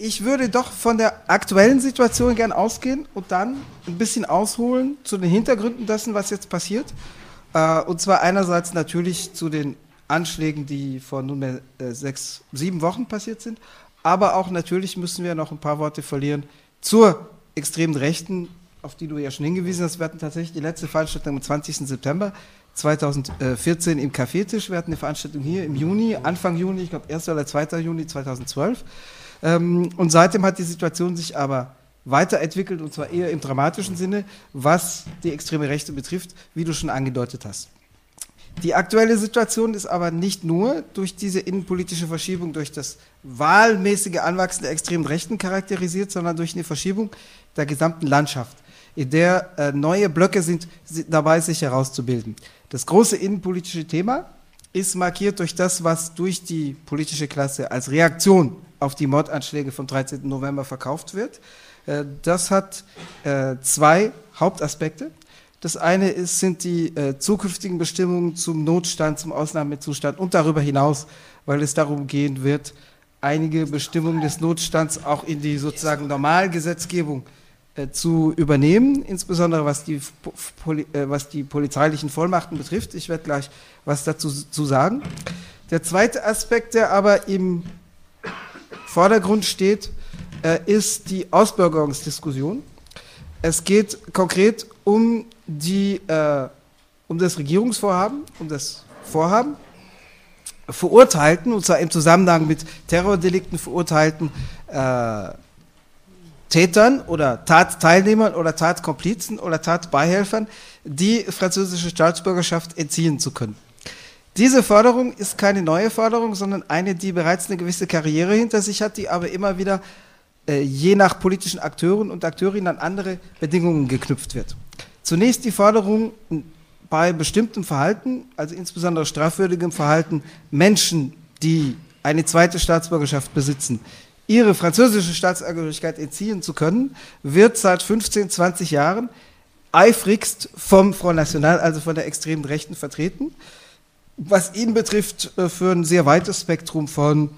ich würde doch von der aktuellen Situation gern ausgehen und dann ein bisschen ausholen zu den Hintergründen dessen, was jetzt passiert. Äh, und zwar einerseits natürlich zu den Anschlägen, die vor nunmehr äh, sechs, sieben Wochen passiert sind, aber auch natürlich müssen wir noch ein paar Worte verlieren zur extremen Rechten, auf die du ja schon hingewiesen hast. Wir hatten tatsächlich die letzte Veranstaltung am 20. September 2014 im Cafetisch. Wir hatten eine Veranstaltung hier im Juni, Anfang Juni, ich glaube 1. oder 2. Juni 2012. Ähm, und seitdem hat die Situation sich aber weiterentwickelt und zwar eher im dramatischen Sinne, was die extreme Rechte betrifft, wie du schon angedeutet hast. Die aktuelle Situation ist aber nicht nur durch diese innenpolitische Verschiebung, durch das wahlmäßige Anwachsen der extremen Rechten charakterisiert, sondern durch eine Verschiebung der gesamten Landschaft, in der äh, neue Blöcke sind, sind dabei, sich herauszubilden. Das große innenpolitische Thema ist markiert durch das, was durch die politische Klasse als Reaktion auf die Mordanschläge vom 13. November verkauft wird. Äh, das hat äh, zwei Hauptaspekte. Das eine ist, sind die äh, zukünftigen Bestimmungen zum Notstand, zum Ausnahmezustand und darüber hinaus, weil es darum gehen wird, einige Bestimmungen des Notstands auch in die sozusagen Normalgesetzgebung zu übernehmen, insbesondere was die, was die polizeilichen Vollmachten betrifft. Ich werde gleich was dazu zu sagen. Der zweite Aspekt, der aber im Vordergrund steht, äh, ist die Ausbürgerungsdiskussion. Es geht konkret um, die, äh, um das Regierungsvorhaben, um das Vorhaben, Verurteilten, und zwar im Zusammenhang mit Terrordelikten verurteilten äh, Tätern oder Tatteilnehmern oder Tatkomplizen oder Tatbeihelfern die französische Staatsbürgerschaft entziehen zu können. Diese Forderung ist keine neue Forderung, sondern eine, die bereits eine gewisse Karriere hinter sich hat, die aber immer wieder äh, je nach politischen Akteuren und Akteurinnen an andere Bedingungen geknüpft wird. Zunächst die Forderung, bei bestimmtem Verhalten, also insbesondere strafwürdigem Verhalten, Menschen, die eine zweite Staatsbürgerschaft besitzen, ihre französische Staatsangehörigkeit entziehen zu können, wird seit 15, 20 Jahren eifrigst vom Front National, also von der extremen Rechten, vertreten. Was ihn betrifft, äh, für ein sehr weites Spektrum von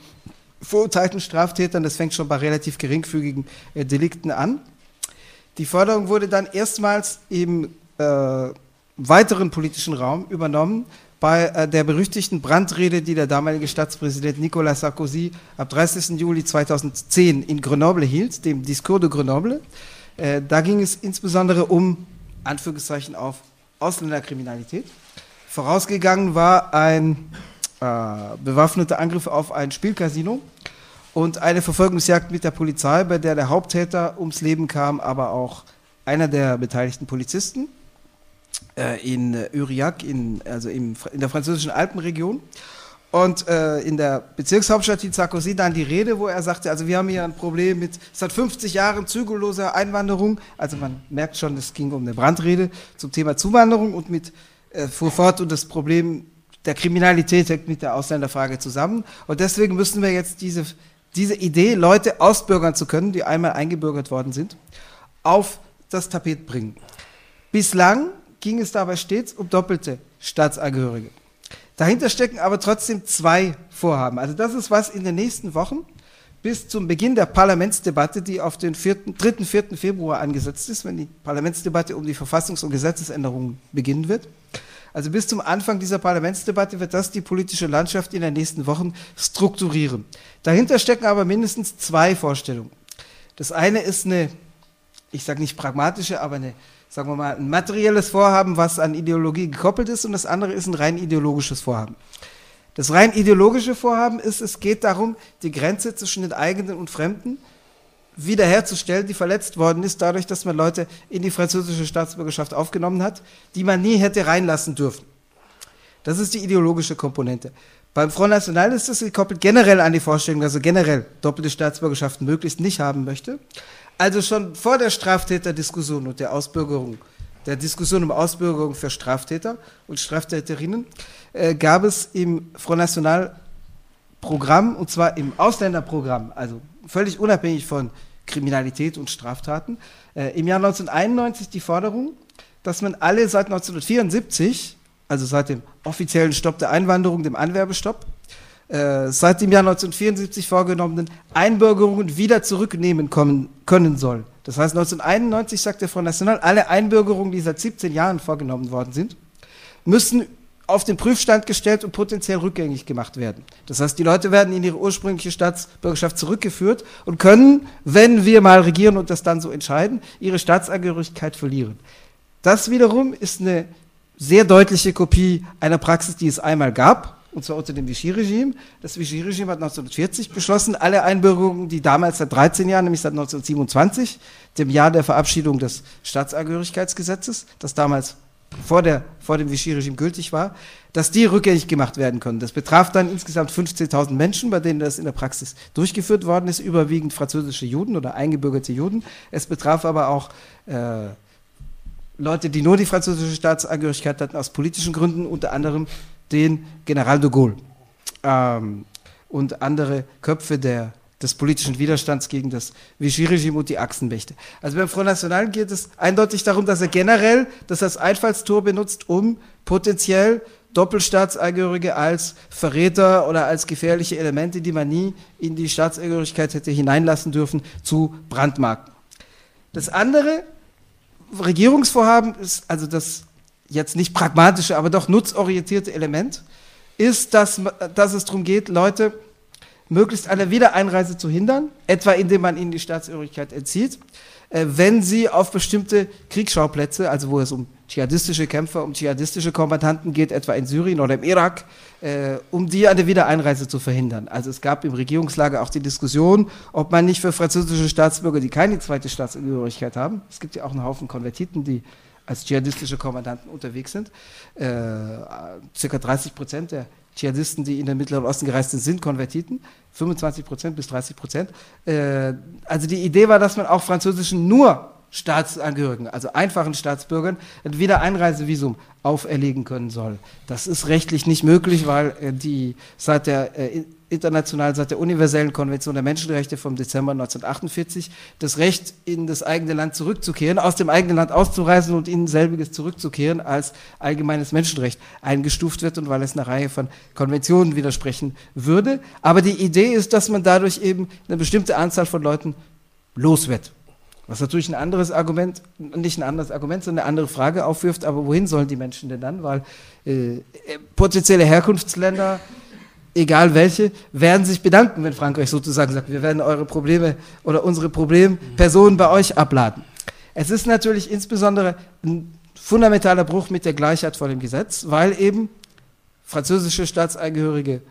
verurteilten Straftätern, das fängt schon bei relativ geringfügigen äh, Delikten an. Die Forderung wurde dann erstmals im äh, weiteren politischen Raum übernommen bei äh, der berüchtigten Brandrede, die der damalige Staatspräsident Nicolas Sarkozy ab 30. Juli 2010 in Grenoble hielt, dem Discours de Grenoble. Äh, da ging es insbesondere um, Anführungszeichen auf, Ausländerkriminalität. Vorausgegangen war ein äh, bewaffneter Angriff auf ein Spielcasino und eine Verfolgungsjagd mit der Polizei, bei der der Haupttäter ums Leben kam, aber auch einer der beteiligten Polizisten äh, in Uriac, in, also im, in der französischen Alpenregion. Und äh, in der Bezirkshauptstadt hielt Sarkozy dann die Rede, wo er sagte, also wir haben hier ein Problem mit seit 50 Jahren zügelloser Einwanderung. Also man merkt schon, es ging um eine Brandrede zum Thema Zuwanderung und mit äh, fuhr fort und das Problem der Kriminalität hängt mit der Ausländerfrage zusammen. Und deswegen müssen wir jetzt diese diese Idee, Leute ausbürgern zu können, die einmal eingebürgert worden sind, auf das Tapet bringen. Bislang ging es dabei stets um doppelte Staatsangehörige. Dahinter stecken aber trotzdem zwei Vorhaben. Also das ist was in den nächsten Wochen bis zum Beginn der Parlamentsdebatte, die auf den 4., 3. 4. Februar angesetzt ist, wenn die Parlamentsdebatte um die Verfassungs- und Gesetzesänderungen beginnen wird. Also bis zum Anfang dieser Parlamentsdebatte wird das die politische Landschaft in den nächsten Wochen strukturieren. Dahinter stecken aber mindestens zwei Vorstellungen. Das eine ist eine, ich sage nicht pragmatische, aber eine, sagen wir mal, ein materielles Vorhaben, was an Ideologie gekoppelt ist, und das andere ist ein rein ideologisches Vorhaben. Das rein ideologische Vorhaben ist, es geht darum, die Grenze zwischen den eigenen und Fremden wiederherzustellen, die verletzt worden ist, dadurch, dass man Leute in die französische Staatsbürgerschaft aufgenommen hat, die man nie hätte reinlassen dürfen. Das ist die ideologische Komponente. Beim Front National ist es gekoppelt generell an die Vorstellung, dass er generell doppelte Staatsbürgerschaften möglichst nicht haben möchte. Also schon vor der Straftäterdiskussion und der Ausbürgerung, der Diskussion um Ausbürgerung für Straftäter und Straftäterinnen, äh, gab es im Front National Programm, und zwar im Ausländerprogramm, also völlig unabhängig von Kriminalität und Straftaten, äh, im Jahr 1991 die Forderung, dass man alle seit 1974, also seit dem offiziellen Stopp der Einwanderung, dem Anwerbestopp, äh, seit dem Jahr 1974 vorgenommenen Einbürgerungen wieder zurücknehmen kommen, können soll. Das heißt, 1991 sagt der Front National, alle Einbürgerungen, die seit 17 Jahren vorgenommen worden sind, müssen auf den Prüfstand gestellt und potenziell rückgängig gemacht werden. Das heißt, die Leute werden in ihre ursprüngliche Staatsbürgerschaft zurückgeführt und können, wenn wir mal regieren und das dann so entscheiden, ihre Staatsangehörigkeit verlieren. Das wiederum ist eine sehr deutliche Kopie einer Praxis, die es einmal gab, und zwar unter dem Vichy-Regime. Das Vichy-Regime hat 1940 beschlossen, alle Einbürgerungen, die damals seit 13 Jahren, nämlich seit 1927, dem Jahr der Verabschiedung des Staatsangehörigkeitsgesetzes, das damals vor, der, vor dem Vichy-Regime gültig war, dass die rückgängig gemacht werden können. Das betraf dann insgesamt 15.000 Menschen, bei denen das in der Praxis durchgeführt worden ist, überwiegend französische Juden oder eingebürgerte Juden. Es betraf aber auch äh, Leute, die nur die französische Staatsangehörigkeit hatten, aus politischen Gründen, unter anderem den General de Gaulle ähm, und andere Köpfe der des politischen Widerstands gegen das Vichy-Regime und die Achsenmächte. Also beim Front National geht es eindeutig darum, dass er generell das als Einfallstor benutzt, um potenziell Doppelstaatsangehörige als Verräter oder als gefährliche Elemente, die man nie in die Staatsangehörigkeit hätte hineinlassen dürfen, zu brandmarken. Das andere Regierungsvorhaben ist also das jetzt nicht pragmatische, aber doch nutzorientierte Element, ist, dass, dass es darum geht, Leute möglichst eine Wiedereinreise zu hindern, etwa indem man ihnen die Staatsangehörigkeit entzieht, äh, wenn sie auf bestimmte Kriegsschauplätze, also wo es um dschihadistische Kämpfer, um dschihadistische Kommandanten geht, etwa in Syrien oder im Irak, äh, um die eine Wiedereinreise zu verhindern. Also es gab im Regierungslager auch die Diskussion, ob man nicht für französische Staatsbürger, die keine zweite Staatsangehörigkeit haben, es gibt ja auch einen Haufen Konvertiten, die als dschihadistische Kommandanten unterwegs sind, äh, circa 30 Prozent der Dschihadisten, die in den Mittleren Osten gereist sind, sind Konvertiten, 25 Prozent bis 30 Prozent. Äh, also die Idee war, dass man auch französischen nur Staatsangehörigen, also einfachen Staatsbürgern, ein Wiedereinreisevisum auferlegen können soll. Das ist rechtlich nicht möglich, weil äh, die seit der äh, international seit der universellen Konvention der Menschenrechte vom Dezember 1948 das Recht in das eigene Land zurückzukehren, aus dem eigenen Land auszureisen und in selbiges zurückzukehren als allgemeines Menschenrecht eingestuft wird und weil es einer Reihe von Konventionen widersprechen würde. Aber die Idee ist, dass man dadurch eben eine bestimmte Anzahl von Leuten los wird. Was natürlich ein anderes Argument, nicht ein anderes Argument, sondern eine andere Frage aufwirft, aber wohin sollen die Menschen denn dann? Weil äh, potenzielle Herkunftsländer, egal welche, werden sich bedanken, wenn Frankreich sozusagen sagt, wir werden eure Probleme oder unsere Problempersonen bei euch abladen. Es ist natürlich insbesondere ein fundamentaler Bruch mit der Gleichheit vor dem Gesetz, weil eben französische Staatsangehörige,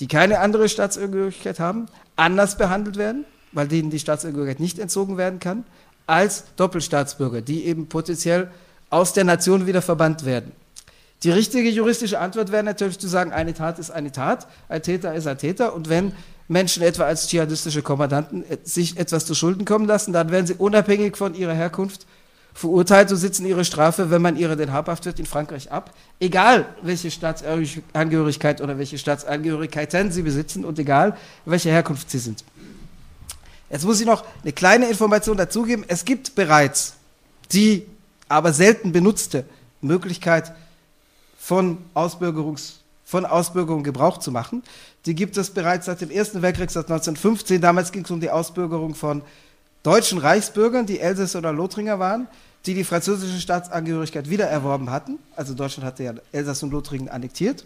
die keine andere Staatsangehörigkeit haben, anders behandelt werden weil denen die Staatsangehörigkeit nicht entzogen werden kann, als Doppelstaatsbürger, die eben potenziell aus der Nation wieder verbannt werden. Die richtige juristische Antwort wäre natürlich zu sagen, eine Tat ist eine Tat, ein Täter ist ein Täter und wenn Menschen etwa als dschihadistische Kommandanten sich etwas zu Schulden kommen lassen, dann werden sie unabhängig von ihrer Herkunft verurteilt und sitzen ihre Strafe, wenn man ihre denn habhaft wird, in Frankreich ab. Egal, welche Staatsangehörigkeit oder welche Staatsangehörigkeiten sie besitzen und egal, welche Herkunft sie sind. Jetzt muss ich noch eine kleine Information dazugeben. Es gibt bereits die aber selten benutzte Möglichkeit von, Ausbürgerungs, von Ausbürgerung Gebrauch zu machen. Die gibt es bereits seit dem Ersten Weltkrieg, seit 1915. Damals ging es um die Ausbürgerung von deutschen Reichsbürgern, die Elsässer oder Lothringer waren, die die französische Staatsangehörigkeit wiedererworben hatten. Also Deutschland hatte ja Elsass und Lothringen annektiert.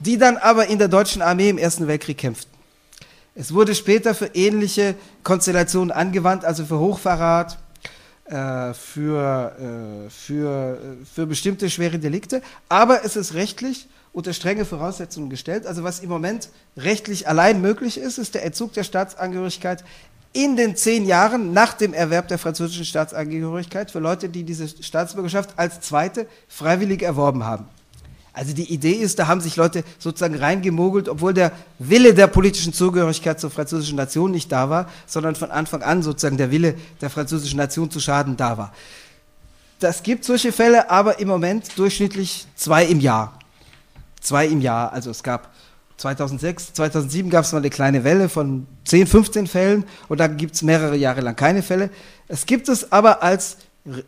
Die dann aber in der deutschen Armee im Ersten Weltkrieg kämpften. Es wurde später für ähnliche Konstellationen angewandt, also für Hochverrat, für, äh, für, äh, für bestimmte schwere Delikte. Aber es ist rechtlich unter strenge Voraussetzungen gestellt. Also was im Moment rechtlich allein möglich ist, ist der Entzug der Staatsangehörigkeit in den zehn Jahren nach dem Erwerb der französischen Staatsangehörigkeit für Leute, die diese Staatsbürgerschaft als zweite freiwillig erworben haben. Also die Idee ist, da haben sich Leute sozusagen reingemogelt, obwohl der Wille der politischen Zugehörigkeit zur französischen Nation nicht da war, sondern von Anfang an sozusagen der Wille der französischen Nation zu schaden da war. Das gibt solche Fälle, aber im Moment durchschnittlich zwei im Jahr. Zwei im Jahr. Also es gab 2006, 2007 gab es mal eine kleine Welle von 10, 15 Fällen und dann gibt es mehrere Jahre lang keine Fälle. Es gibt es aber als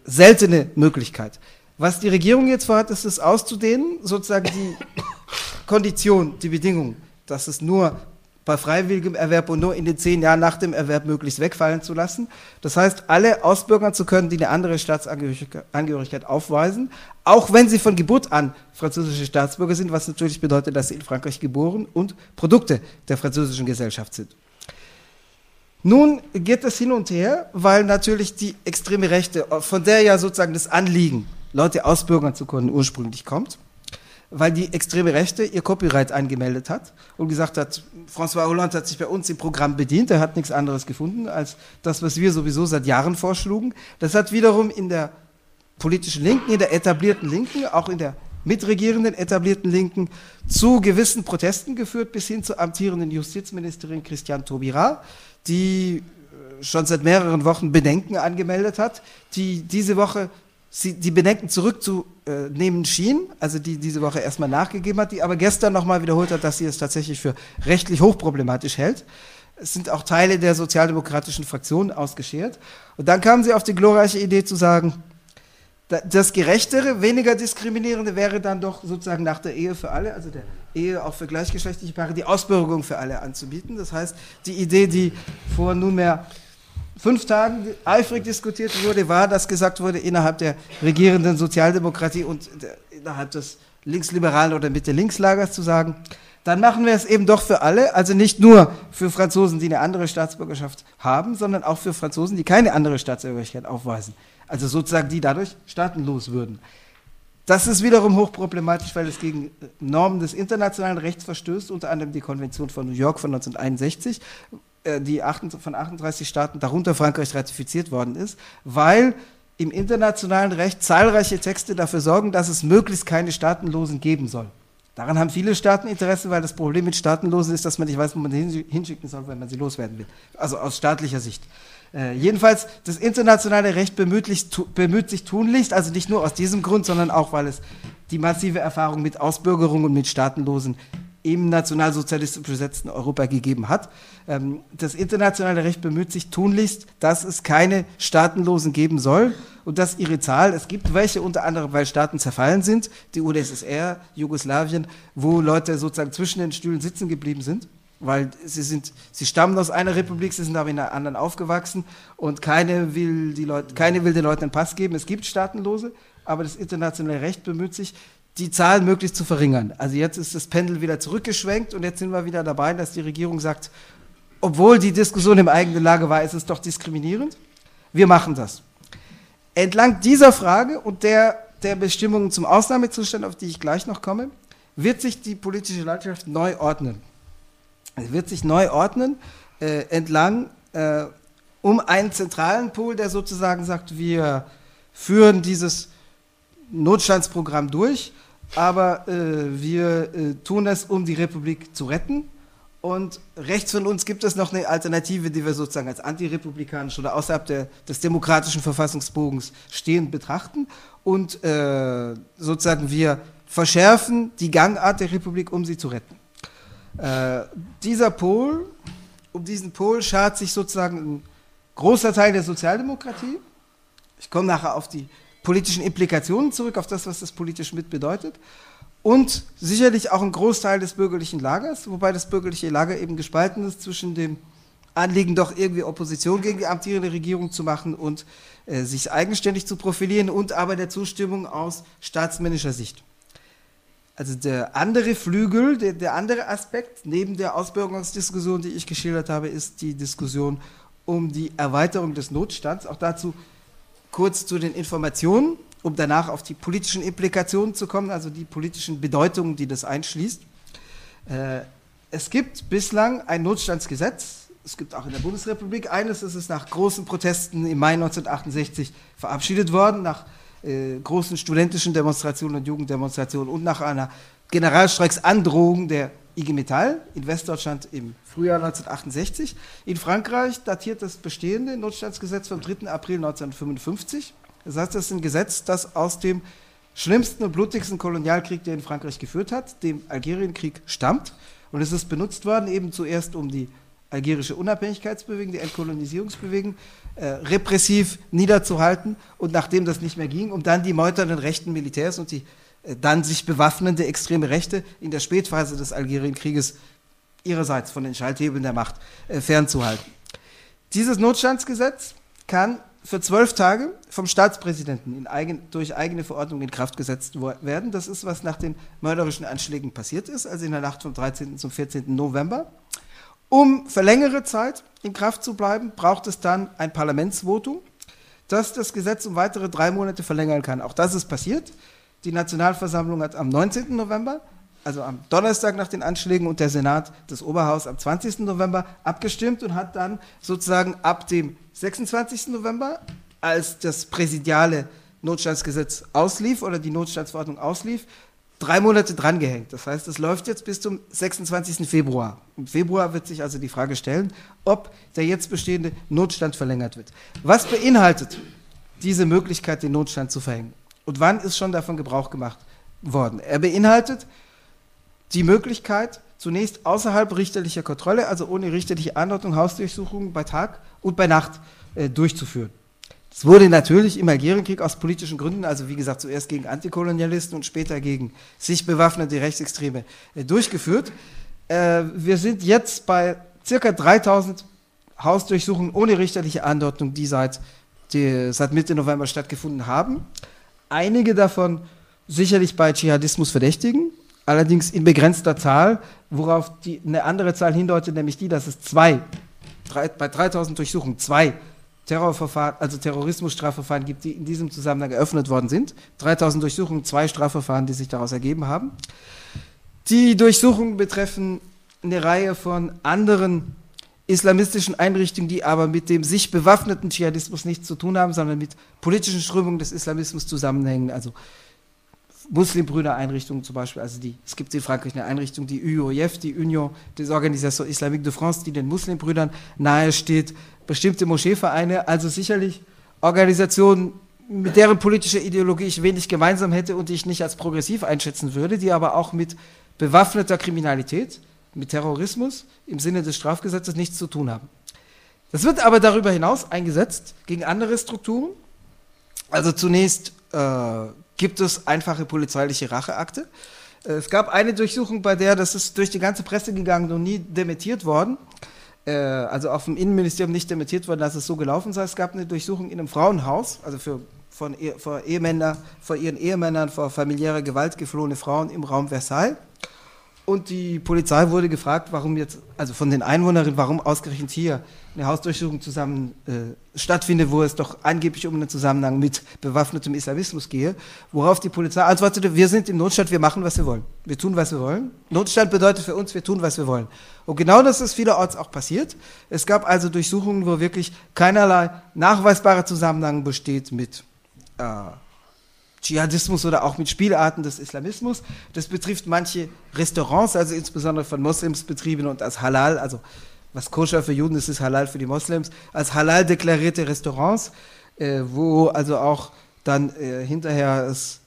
seltene Möglichkeit. Was die Regierung jetzt vorhat, ist es auszudehnen, sozusagen die Kondition, die Bedingung, dass es nur bei freiwilligem Erwerb und nur in den zehn Jahren nach dem Erwerb möglichst wegfallen zu lassen. Das heißt, alle ausbürgern zu können, die eine andere Staatsangehörigkeit aufweisen, auch wenn sie von Geburt an französische Staatsbürger sind, was natürlich bedeutet, dass sie in Frankreich geboren und Produkte der französischen Gesellschaft sind. Nun geht es hin und her, weil natürlich die extreme Rechte, von der ja sozusagen das Anliegen, Leute ausbürgern zu können, ursprünglich kommt, weil die extreme Rechte ihr Copyright angemeldet hat und gesagt hat, François Hollande hat sich bei uns im Programm bedient, er hat nichts anderes gefunden als das, was wir sowieso seit Jahren vorschlugen. Das hat wiederum in der politischen Linken, in der etablierten Linken, auch in der mitregierenden etablierten Linken zu gewissen Protesten geführt, bis hin zur amtierenden Justizministerin Christiane Taubira, die äh, schon seit mehreren Wochen Bedenken angemeldet hat, die diese Woche sie, die Bedenken zurückzunehmen schien, also die diese Woche erstmal nachgegeben hat, die aber gestern nochmal wiederholt hat, dass sie es tatsächlich für rechtlich hochproblematisch hält. Es sind auch Teile der sozialdemokratischen Fraktion ausgeschert. Und dann kam sie auf die glorreiche Idee zu sagen, das Gerechtere, weniger Diskriminierende wäre dann doch sozusagen nach der Ehe für alle, also der Ehe auch für gleichgeschlechtliche Paare, die Ausbürgerung für alle anzubieten. Das heißt, die Idee, die vor nunmehr fünf Tagen eifrig diskutiert wurde, war, dass gesagt wurde, innerhalb der regierenden Sozialdemokratie und innerhalb des linksliberalen oder Mitte-Links-Lagers zu sagen, dann machen wir es eben doch für alle, also nicht nur für Franzosen, die eine andere Staatsbürgerschaft haben, sondern auch für Franzosen, die keine andere Staatsbürgerlichkeit aufweisen. Also sozusagen die dadurch staatenlos würden. Das ist wiederum hochproblematisch, weil es gegen Normen des internationalen Rechts verstößt, unter anderem die Konvention von New York von 1961, äh, die von 38 Staaten, darunter Frankreich, ratifiziert worden ist, weil im internationalen Recht zahlreiche Texte dafür sorgen, dass es möglichst keine Staatenlosen geben soll. Daran haben viele Staaten Interesse, weil das Problem mit Staatenlosen ist, dass man nicht weiß, wo man hinschicken soll, wenn man sie loswerden will. Also aus staatlicher Sicht. Äh, jedenfalls, das internationale Recht bemüht, bemüht, sich tunlichst, also nicht nur aus diesem Grund, sondern auch, weil es die massive Erfahrung mit Ausbürgerung und mit Staatenlosen im nationalsozialistisch besetzten Europa gegeben hat. Ähm, das internationale Recht bemüht sich tunlichst, dass es keine Staatenlosen geben soll und dass ihre Zahl, es gibt welche unter anderem, weil Staaten zerfallen sind, die UdSSR, Jugoslawien, wo Leute sozusagen zwischen den Stühlen sitzen geblieben sind weil sie sind, sie stammen aus einer Republik, sie sind aber in einer anderen aufgewachsen und keine will, die Leute, keine will den Leuten einen Pass geben. Es gibt Staatenlose, aber das internationale Recht bemüht sich, die Zahl möglichst zu verringern. Also jetzt ist das Pendel wieder zurückgeschwenkt und jetzt sind wir wieder dabei, dass die Regierung sagt, obwohl die Diskussion im eigenen Lage war, ist es doch diskriminierend. Wir machen das. Entlang dieser Frage und der, der Bestimmungen zum Ausnahmezustand, auf die ich gleich noch komme, wird sich die politische Landschaft neu ordnen. Es wird sich neu ordnen äh, entlang äh, um einen zentralen Pol, der sozusagen sagt, wir führen dieses Notstandsprogramm durch, aber äh, wir äh, tun es, um die Republik zu retten. Und rechts von uns gibt es noch eine Alternative, die wir sozusagen als antirepublikanisch oder außerhalb der, des demokratischen Verfassungsbogens stehend betrachten. Und äh, sozusagen wir verschärfen die Gangart der Republik, um sie zu retten. Äh, dieser Pol, um diesen Pol schart sich sozusagen ein großer Teil der Sozialdemokratie. Ich komme nachher auf die politischen Implikationen zurück, auf das, was das politisch mit bedeutet. Und sicherlich auch ein Großteil des bürgerlichen Lagers, wobei das bürgerliche Lager eben gespalten ist zwischen dem Anliegen, doch irgendwie Opposition gegen die amtierende Regierung zu machen und äh, sich eigenständig zu profilieren und aber der Zustimmung aus staatsmännischer Sicht. Also der andere Flügel, der, der andere Aspekt neben der Ausbürgerungsdiskussion, die ich geschildert habe, ist die Diskussion um die Erweiterung des Notstands. Auch dazu kurz zu den Informationen, um danach auf die politischen Implikationen zu kommen, also die politischen Bedeutungen, die das einschließt. Äh, es gibt bislang ein Notstandsgesetz. Es gibt auch in der Bundesrepublik eines, das ist nach großen Protesten im Mai 1968 verabschiedet worden, nach äh, großen studentischen Demonstrationen und Jugenddemonstrationen und nach einer Generalstreiksandrohung der IG Metall in Westdeutschland im Frühjahr 1968. In Frankreich datiert das bestehende Notstandsgesetz vom 3. April 1955. Das heißt, das ist ein Gesetz, das aus dem schlimmsten und blutigsten Kolonialkrieg, der in Frankreich geführt hat, dem Algerienkrieg, stammt. Und es ist benutzt worden, eben zuerst um die algerische Unabhängigkeitsbewegung, die Entkolonisierungsbewegung, äh, repressiv niederzuhalten und nachdem das nicht mehr ging, um dann die meuternden rechten Militärs und die dann sich bewaffnende extreme Rechte in der Spätphase des Algerienkrieges ihrerseits von den Schalthebeln der Macht äh, fernzuhalten. Dieses Notstandsgesetz kann für zwölf Tage vom Staatspräsidenten eigen, durch eigene Verordnung in Kraft gesetzt werden. Das ist, was nach den mörderischen Anschlägen passiert ist, also in der Nacht vom 13. zum 14. November. Um für längere Zeit in Kraft zu bleiben, braucht es dann ein Parlamentsvotum, das das Gesetz um weitere drei Monate verlängern kann. Auch das ist passiert. Die Nationalversammlung hat am 19. November, also am Donnerstag nach den Anschlägen, und der Senat des Oberhaus am 20. November abgestimmt und hat dann sozusagen ab dem 26. November, als das präsidiale Notstandsgesetz auslief oder die Notstandsverordnung auslief, drei Monate drangehängt. Das heißt, es läuft jetzt bis zum 26. Februar. Im Februar wird sich also die Frage stellen, ob der jetzt bestehende Notstand verlängert wird. Was beinhaltet diese Möglichkeit, den Notstand zu verhängen? Und wann ist schon davon Gebrauch gemacht worden? Er beinhaltet die Möglichkeit, zunächst außerhalb richterlicher Kontrolle, also ohne richterliche Anordnung, Hausdurchsuchungen bei Tag und bei Nacht äh, durchzuführen. Es wurde natürlich im Algerienkrieg aus politischen Gründen, also wie gesagt zuerst gegen Antikolonialisten und später gegen sich bewaffnete Rechtsextreme äh, durchgeführt. Äh, wir sind jetzt bei circa 3000 Hausdurchsuchungen ohne richterliche Anordnung, die seit, die seit Mitte November stattgefunden haben. Einige davon sicherlich bei Dschihadismus verdächtigen, allerdings in begrenzter Zahl, worauf die, eine andere Zahl hindeutet, nämlich die, dass es zwei, drei, bei 3000 Durchsuchungen zwei Terrorverfahren, also Terrorismusstrafverfahren gibt, die in diesem Zusammenhang eröffnet worden sind. 3000 Durchsuchungen, zwei Strafverfahren, die sich daraus ergeben haben. Die Durchsuchungen betreffen eine Reihe von anderen islamistischen Einrichtungen, die aber mit dem sich bewaffneten Dschihadismus nichts zu tun haben, sondern mit politischen Strömungen des Islamismus zusammenhängen. Also Muslimbrüder-Einrichtungen zum Beispiel, also die, es gibt in Frankreich eine Einrichtung, die UOIF, die Union des Organisations Islamique de France, die den Muslimbrüdern nahesteht, bestimmte Moscheevereine, also sicherlich Organisationen, mit deren politischer Ideologie ich wenig gemeinsam hätte und die ich nicht als progressiv einschätzen würde, die aber auch mit bewaffneter Kriminalität, mit Terrorismus im Sinne des Strafgesetzes nichts zu tun haben. Das wird aber darüber hinaus eingesetzt gegen andere Strukturen. Also zunächst äh, gibt es einfache polizeiliche Racheakte. Äh, es gab eine Durchsuchung, bei der, das ist durch die ganze Presse gegangen und nie dementiert worden, äh, also auf dem Innenministerium nicht dementiert worden, dass es so gelaufen sei. Es gab eine Durchsuchung in einem Frauenhaus, also für von vor, Ehemänner, vor ihren Ehemännern, vor familiärer Gewalt geflohene Frauen im Raum Versailles. Und die Polizei wurde gefragt, warum jetzt, also von den Einwohnerinnen, warum ausgerechnet hier eine Hausdurchsuchung zusammen äh, stattfindet, wo es doch angeblich um einen Zusammenhang mit bewaffnetem Islamismus gehe. Worauf die Polizei antwortete, wir sind im Notstand, wir machen, was wir wollen. Wir tun, was wir wollen. Notstand bedeutet für uns, wir tun, was wir wollen. Und genau das ist vielerorts auch passiert. Es gab also Durchsuchungen, wo wirklich keinerlei nachweisbarer Zusammenhang besteht mit äh, Dschihadismus oder auch mit Spielarten des Islamismus. Das betrifft manche Restaurants, also insbesondere von Moslems betrieben und als Halal, also was koscher für Juden ist, ist Halal für die Moslems, als Halal deklarierte Restaurants, äh, wo also auch dann äh, hinterher es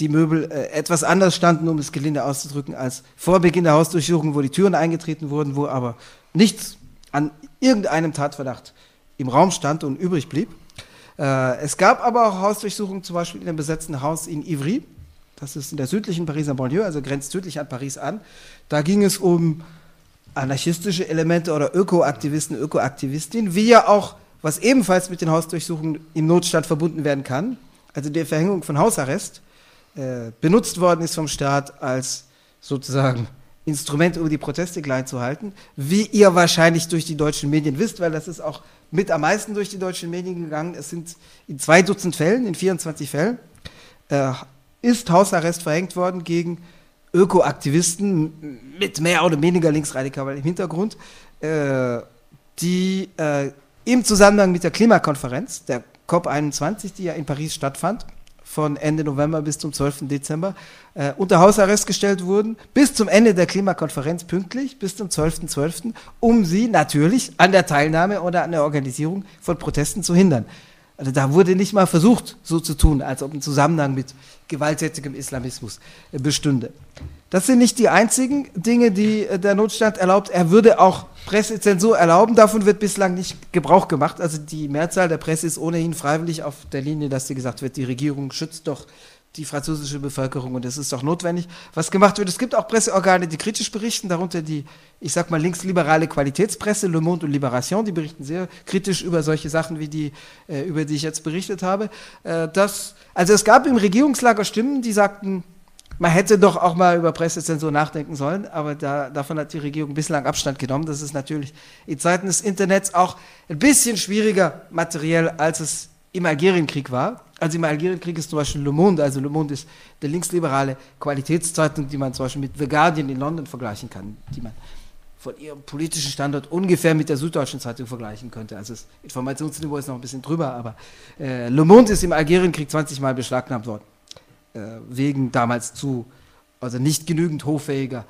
die Möbel äh, etwas anders standen, um es gelinde auszudrücken, als vor Beginn der Hausdurchsuchung, wo die Türen eingetreten wurden, wo aber nichts an irgendeinem Tatverdacht im Raum stand und übrig blieb. Äh, es gab aber auch Hausdurchsuchungen, zum Beispiel in einem besetzten Haus in Ivry. Das ist in der südlichen Pariser Banlieue, also grenzt südlich an Paris an. Da ging es um anarchistische Elemente oder Ökoaktivisten, Ökoaktivistinnen, wie ja auch, was ebenfalls mit den Hausdurchsuchungen im Notstand verbunden werden kann, also der Verhängung von Hausarrest, äh, benutzt worden ist vom Staat als sozusagen Instrument, um die Proteste klein zu halten, wie ihr wahrscheinlich durch die deutschen Medien wisst, weil das ist auch mit am meisten durch die deutschen Medien gegangen. Es sind in zwei Dutzend Fällen, in 24 Fällen, äh, ist Hausarrest verhängt worden gegen Ökoaktivisten mit mehr oder weniger linksradikal im Hintergrund, äh, die äh, im Zusammenhang mit der Klimakonferenz, der COP21, die ja in Paris stattfand, von Ende November bis zum 12. Dezember äh, unter Hausarrest gestellt wurden, bis zum Ende der Klimakonferenz pünktlich, bis zum 12.12., .12., um sie natürlich an der Teilnahme oder an der Organisierung von Protesten zu hindern. Also da wurde nicht mal versucht, so zu tun, als ob ein Zusammenhang mit gewalttätigem Islamismus äh, bestünde. Das sind nicht die einzigen Dinge, die äh, der Notstand erlaubt. Er würde auch Pressezensur erlauben. Davon wird bislang nicht Gebrauch gemacht. Also die Mehrzahl der Presse ist ohnehin freiwillig auf der Linie, dass sie gesagt wird, die Regierung schützt doch die französische Bevölkerung und es ist auch notwendig, was gemacht wird. Es gibt auch Presseorgane, die kritisch berichten, darunter die, ich sag mal, linksliberale Qualitätspresse, Le Monde und Libération, die berichten sehr kritisch über solche Sachen, wie die, äh, über die ich jetzt berichtet habe. Äh, das, also es gab im Regierungslager Stimmen, die sagten, man hätte doch auch mal über Pressezensur nachdenken sollen, aber da, davon hat die Regierung bislang Abstand genommen. Das ist natürlich in Zeiten des Internets auch ein bisschen schwieriger materiell, als es im Algerienkrieg war. Also im Algerienkrieg ist zum Beispiel Le Monde, also Le Monde ist der linksliberale Qualitätszeitung, die man zum Beispiel mit The Guardian in London vergleichen kann, die man von ihrem politischen Standort ungefähr mit der Süddeutschen Zeitung vergleichen könnte. Also das Informationsniveau ist noch ein bisschen drüber, aber äh, Le Monde ist im Algerienkrieg 20 Mal beschlagnahmt worden, äh, wegen damals zu, also nicht genügend hoffähiger,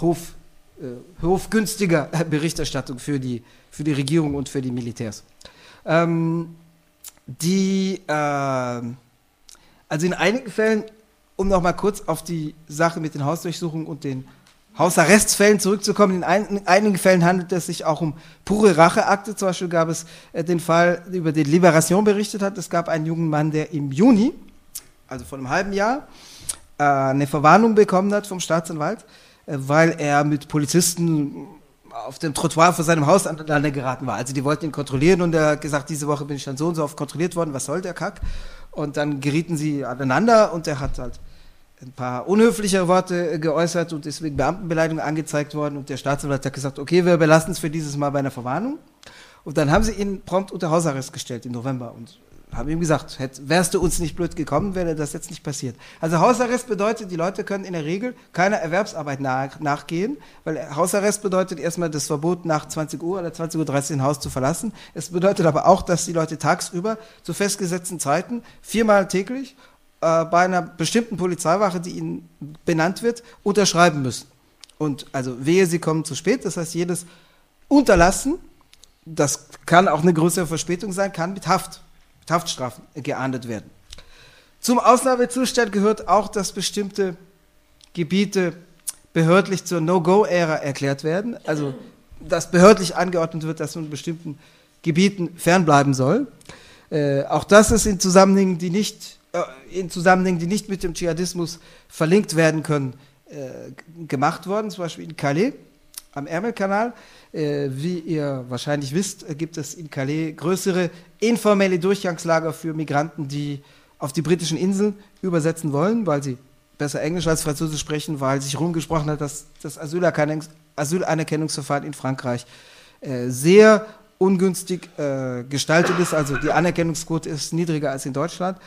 hof, äh, hofgünstiger Berichterstattung für die, für die Regierung und für die Militärs. Ähm, die, äh, also in einigen Fällen, um nochmal kurz auf die Sache mit den Hausdurchsuchungen und den Hausarrestsfällen zurückzukommen, in, ein, in, einigen Fällen handelt es sich auch um pure Racheakte. Zum Beispiel gab es äh, den Fall, über den Liberation berichtet hat. Es gab einen jungen Mann, der im Juni, also vor einem halben Jahr, äh, eine Verwarnung bekommen hat vom Staatsanwalt, äh, weil er mit Polizisten auf dem Trottoir vor seinem Haus aneinander geraten war. Also die wollten ihn kontrollieren und er hat gesagt, diese Woche bin ich dann so und so oft kontrolliert worden, was soll der Kack? Und dann gerieten sie aneinander und er hat halt ein paar unhöfliche Worte geäußert und ist wegen Beamtenbeleidigung angezeigt worden und der Staatsanwalt hat gesagt, okay, wir belassen es für dieses Mal bei einer Verwarnung. Und dann haben sie ihn prompt unter Hausarrest gestellt im November und haben ihm gesagt, hätt, wärst du uns nicht blöd gekommen, wäre das jetzt nicht passiert. Also Hausarrest bedeutet, die Leute können in der Regel keiner Erwerbsarbeit nach, nachgehen, weil Hausarrest bedeutet erstmal das Verbot nach 20 Uhr oder 20.30 Uhr ein Haus zu verlassen. Es bedeutet aber auch, dass die Leute tagsüber zu festgesetzten Zeiten viermal täglich äh, bei einer bestimmten Polizeiwache, die ihnen benannt wird, unterschreiben müssen. Und also wehe, sie kommen zu spät, das heißt jedes Unterlassen, das kann auch eine größere Verspätung sein, kann mit Haft Haftstrafen geahndet werden. Zum Ausnahmezustand gehört auch, dass bestimmte Gebiete behördlich zur No-Go-Ära erklärt werden, also dass behördlich angeordnet wird, dass man bestimmten Gebieten fernbleiben soll. Äh, auch das ist in Zusammenhängen, die nicht, äh, in Zusammenhängen, die nicht mit dem Dschihadismus verlinkt werden können, äh, gemacht worden, zum Beispiel in Calais am Ärmelkanal. Äh, wie ihr wahrscheinlich wisst, gibt es in Calais größere informelle Durchgangslager für Migranten, die auf die britischen Inseln übersetzen wollen, weil sie besser Englisch als Französisch sprechen, weil sich rumgesprochen hat, dass das Asylanerkennungs Asylanerkennungsverfahren in Frankreich äh, sehr ungünstig äh, gestaltet ist. Also die Anerkennungsquote ist niedriger als in Deutschland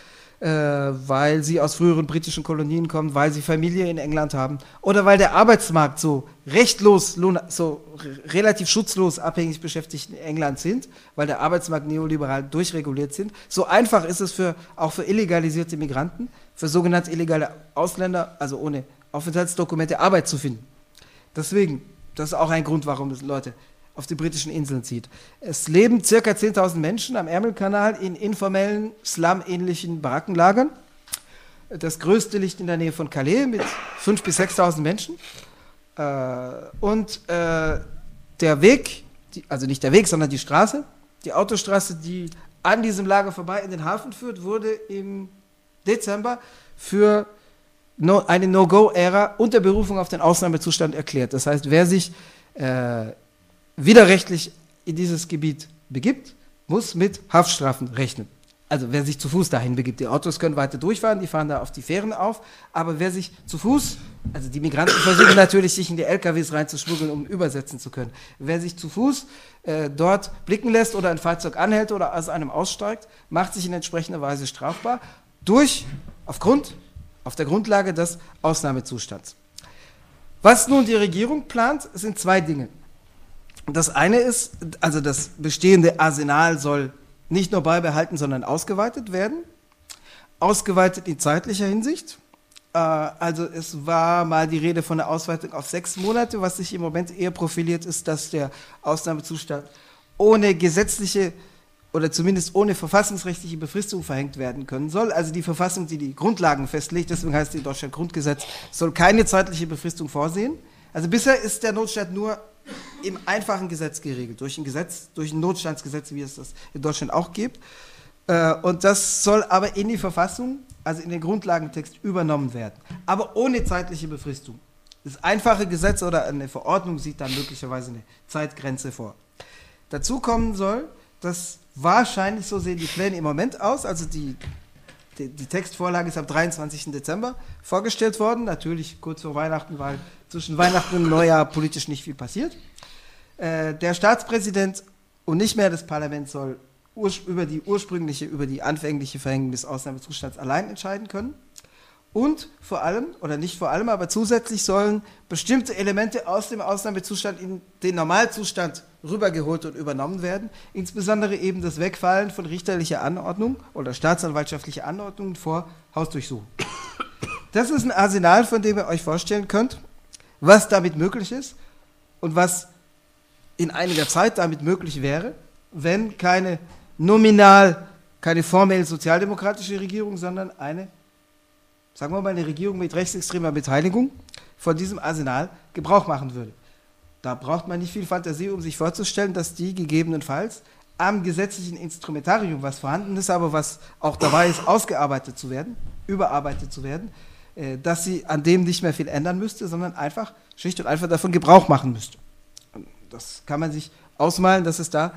äh, weil sie aus früheren britischen Kolonien kommen, weil sie Familie in England haben oder weil der Arbeitsmarkt so rechtlos, so relativ schutzlos abhängig beschäftigt in England sind, weil der Arbeitsmarkt neoliberal durchreguliert sind. So einfach ist es für, auch für illegalisierte Migranten, für sogenannte illegale Ausländer, also ohne Aufenthaltsdokumente, Arbeit zu finden. Deswegen, das ist auch ein Grund, warum Leute auf die britischen Inseln zieht. Es leben circa 10.000 Menschen am Ärmelkanal in informellen, slum-ähnlichen Barackenlagern. Das größte liegt in der Nähe von Calais mit 5.000 bis 6.000 Menschen. Äh, und äh, der Weg, also nicht der Weg, sondern die Straße, die Autostraße, die an diesem Lager vorbei in den Hafen führt, wurde im Dezember für eine No-Go-Ära unter Berufung auf den Ausnahmezustand erklärt. Das heißt, wer sich äh, widerrechtlich in dieses Gebiet begibt, muss mit Haftstrafen rechnen. Also wer sich zu Fuß dahin begibt, die Autos können weiter durchfahren, die fahren da auf die Fähren auf, aber wer sich zu Fuß, also die Migranten versuchen natürlich, sich in die LKWs reinzuschmuggeln, um übersetzen zu können. Wer sich zu Fuß äh, dort blicken lässt oder ein Fahrzeug anhält oder aus einem aussteigt, macht sich in entsprechender Weise strafbar durch, aufgrund, auf der Grundlage des Ausnahmezustands. Was nun die Regierung plant, sind zwei Dinge. Das eine ist, also das bestehende Arsenal soll nicht nur beibehalten, sondern ausgeweitet werden. Ausgeweitet in zeitlicher Hinsicht. Äh, also es war mal die Rede von der Ausweitung auf sechs Monate. Was sich im Moment eher profiliert, ist, dass der Ausnahmezustand ohne gesetzliche oder zumindest ohne verfassungsrechtliche Befristung verhängt werden können soll. Also die Verfassung, die die Grundlagen festlegt, deswegen heißt es in Deutschland Grundgesetz, soll keine zeitliche Befristung vorsehen. Also bisher ist der Notstand nur im einfachen Gesetz geregelt, durch ein Gesetz, durch ein Notstandsgesetz, wie es das in Deutschland auch gibt. Äh, und das soll aber in die Verfassung also in den Grundlagentext übernommen werden, aber ohne zeitliche Befristung. Das einfache Gesetz oder eine Verordnung sieht dann möglicherweise eine Zeitgrenze vor. Dazu kommen soll, dass wahrscheinlich, so sehen die Pläne im Moment aus, also die, die, die Textvorlage ist am 23. Dezember vorgestellt worden, natürlich kurz vor Weihnachten, weil zwischen Weihnachten und Neujahr politisch nicht viel passiert. Äh, der Staatspräsident und nicht mehr das Parlament soll über die ursprüngliche, über die anfängliche Verhängung des Ausnahmezustands allein entscheiden können. Und vor allem, oder nicht vor allem, aber zusätzlich sollen bestimmte Elemente aus dem Ausnahmezustand in den Normalzustand rübergeholt und übernommen werden. Insbesondere eben das Wegfallen von richterlicher Anordnung oder staatsanwaltschaftlicher Anordnungen vor Hausdurchsuchung. Das ist ein Arsenal, von dem ihr euch vorstellen könnt, was damit möglich ist und was in einiger Zeit damit möglich wäre, wenn keine nominal, keine formell sozialdemokratische Regierung, sondern eine sagen wir mal, eine Regierung mit rechtsextremer Beteiligung von diesem Arsenal Gebrauch machen würde. Da braucht man nicht viel Fantasie, um sich vorzustellen, dass die gegebenenfalls am gesetzlichen Instrumentarium, was vorhanden ist, aber was auch dabei ist, ausgearbeitet zu werden, überarbeitet zu werden, äh, dass sie an dem nicht mehr viel ändern müsste, sondern einfach, schlicht und einfach davon Gebrauch machen müsste. Das kann man sich ausmalen, dass es da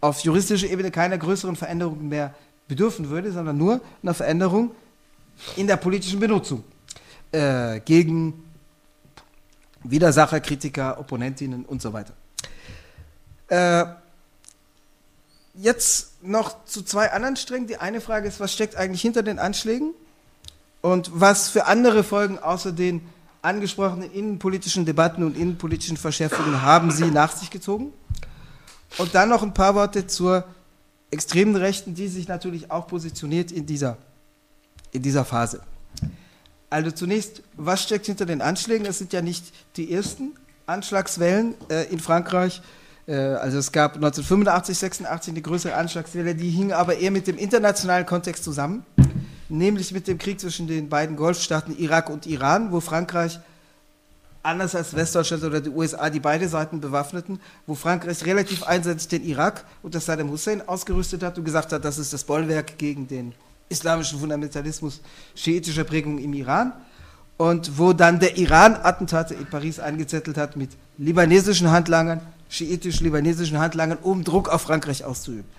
auf juristischer Ebene keiner größeren Veränderungen mehr bedürfen würde, sondern nur einer Veränderung in der politischen Benutzung äh, gegen Widersacher, Kritiker, Opponentinnen und so weiter. Äh, jetzt noch zu zwei anderen Strängen. Die eine Frage ist, was steckt eigentlich hinter den Anschlägen und was für andere Folgen außer den angesprochenen innenpolitischen Debatten und innenpolitischen Verschärfungen haben sie nach sich gezogen? Und dann noch ein paar Worte zur extremen Rechten, die sich natürlich auch positioniert in dieser in dieser Phase. Also zunächst, was steckt hinter den Anschlägen? Es sind ja nicht die ersten Anschlagswellen äh, in Frankreich. Äh, also es gab 1985, 86 eine größere Anschlagswelle, die hing aber eher mit dem internationalen Kontext zusammen, nämlich mit dem Krieg zwischen den beiden Golfstaaten Irak und Iran, wo Frankreich anders als Westdeutschland oder die USA, die beide Seiten bewaffneten, wo Frankreich relativ einseitig den Irak unter Saddam Hussein ausgerüstet hat und gesagt hat, das ist das Bollwerk gegen den islamischen Fundamentalismus schiitischer Prägung im Iran und wo dann der Iran Attentate in Paris eingezettelt hat mit libanesischen Handlangern, schiitisch-libanesischen Handlangern, um Druck auf Frankreich auszuüben.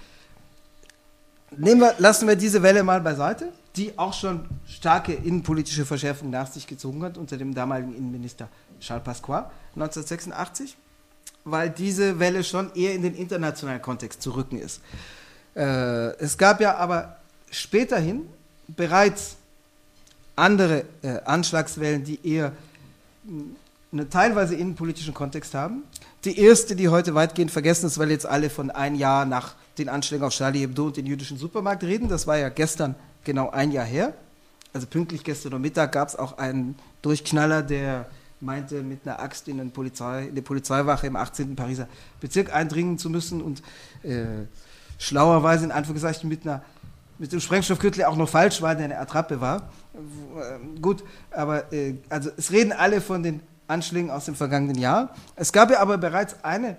Nehmen wir, lassen wir diese Welle mal beiseite, die auch schon starke innenpolitische Verschärfungen nach sich gezogen hat unter dem damaligen Innenminister Charles Pasqua 1986, weil diese Welle schon eher in den internationalen Kontext zu rücken ist. Äh, es gab ja aber späterhin bereits andere äh, Anschlagswellen, die eher einen teilweise innenpolitischen Kontext haben. Die erste, die heute weitgehend vergessen ist, weil jetzt alle von ein Jahr nach den Anschlägen auf Charlie Hebdo und den jüdischen Supermarkt reden. Das war ja gestern genau ein Jahr her. Also pünktlich gestern Mittag gab es auch einen Durchknaller, der meinte, mit einer Axt in, Polizei, in eine Polizeiwache im 18. Pariser Bezirk eindringen zu müssen und äh, schlauerweise in Anführungszeichen mit einer mit dem Sprengstoffgürtel auch noch falsch war, der eine Attrappe war. Äh, gut, aber äh, also es reden alle von den Anschlägen aus dem vergangenen Jahr. Es gab ja aber bereits eine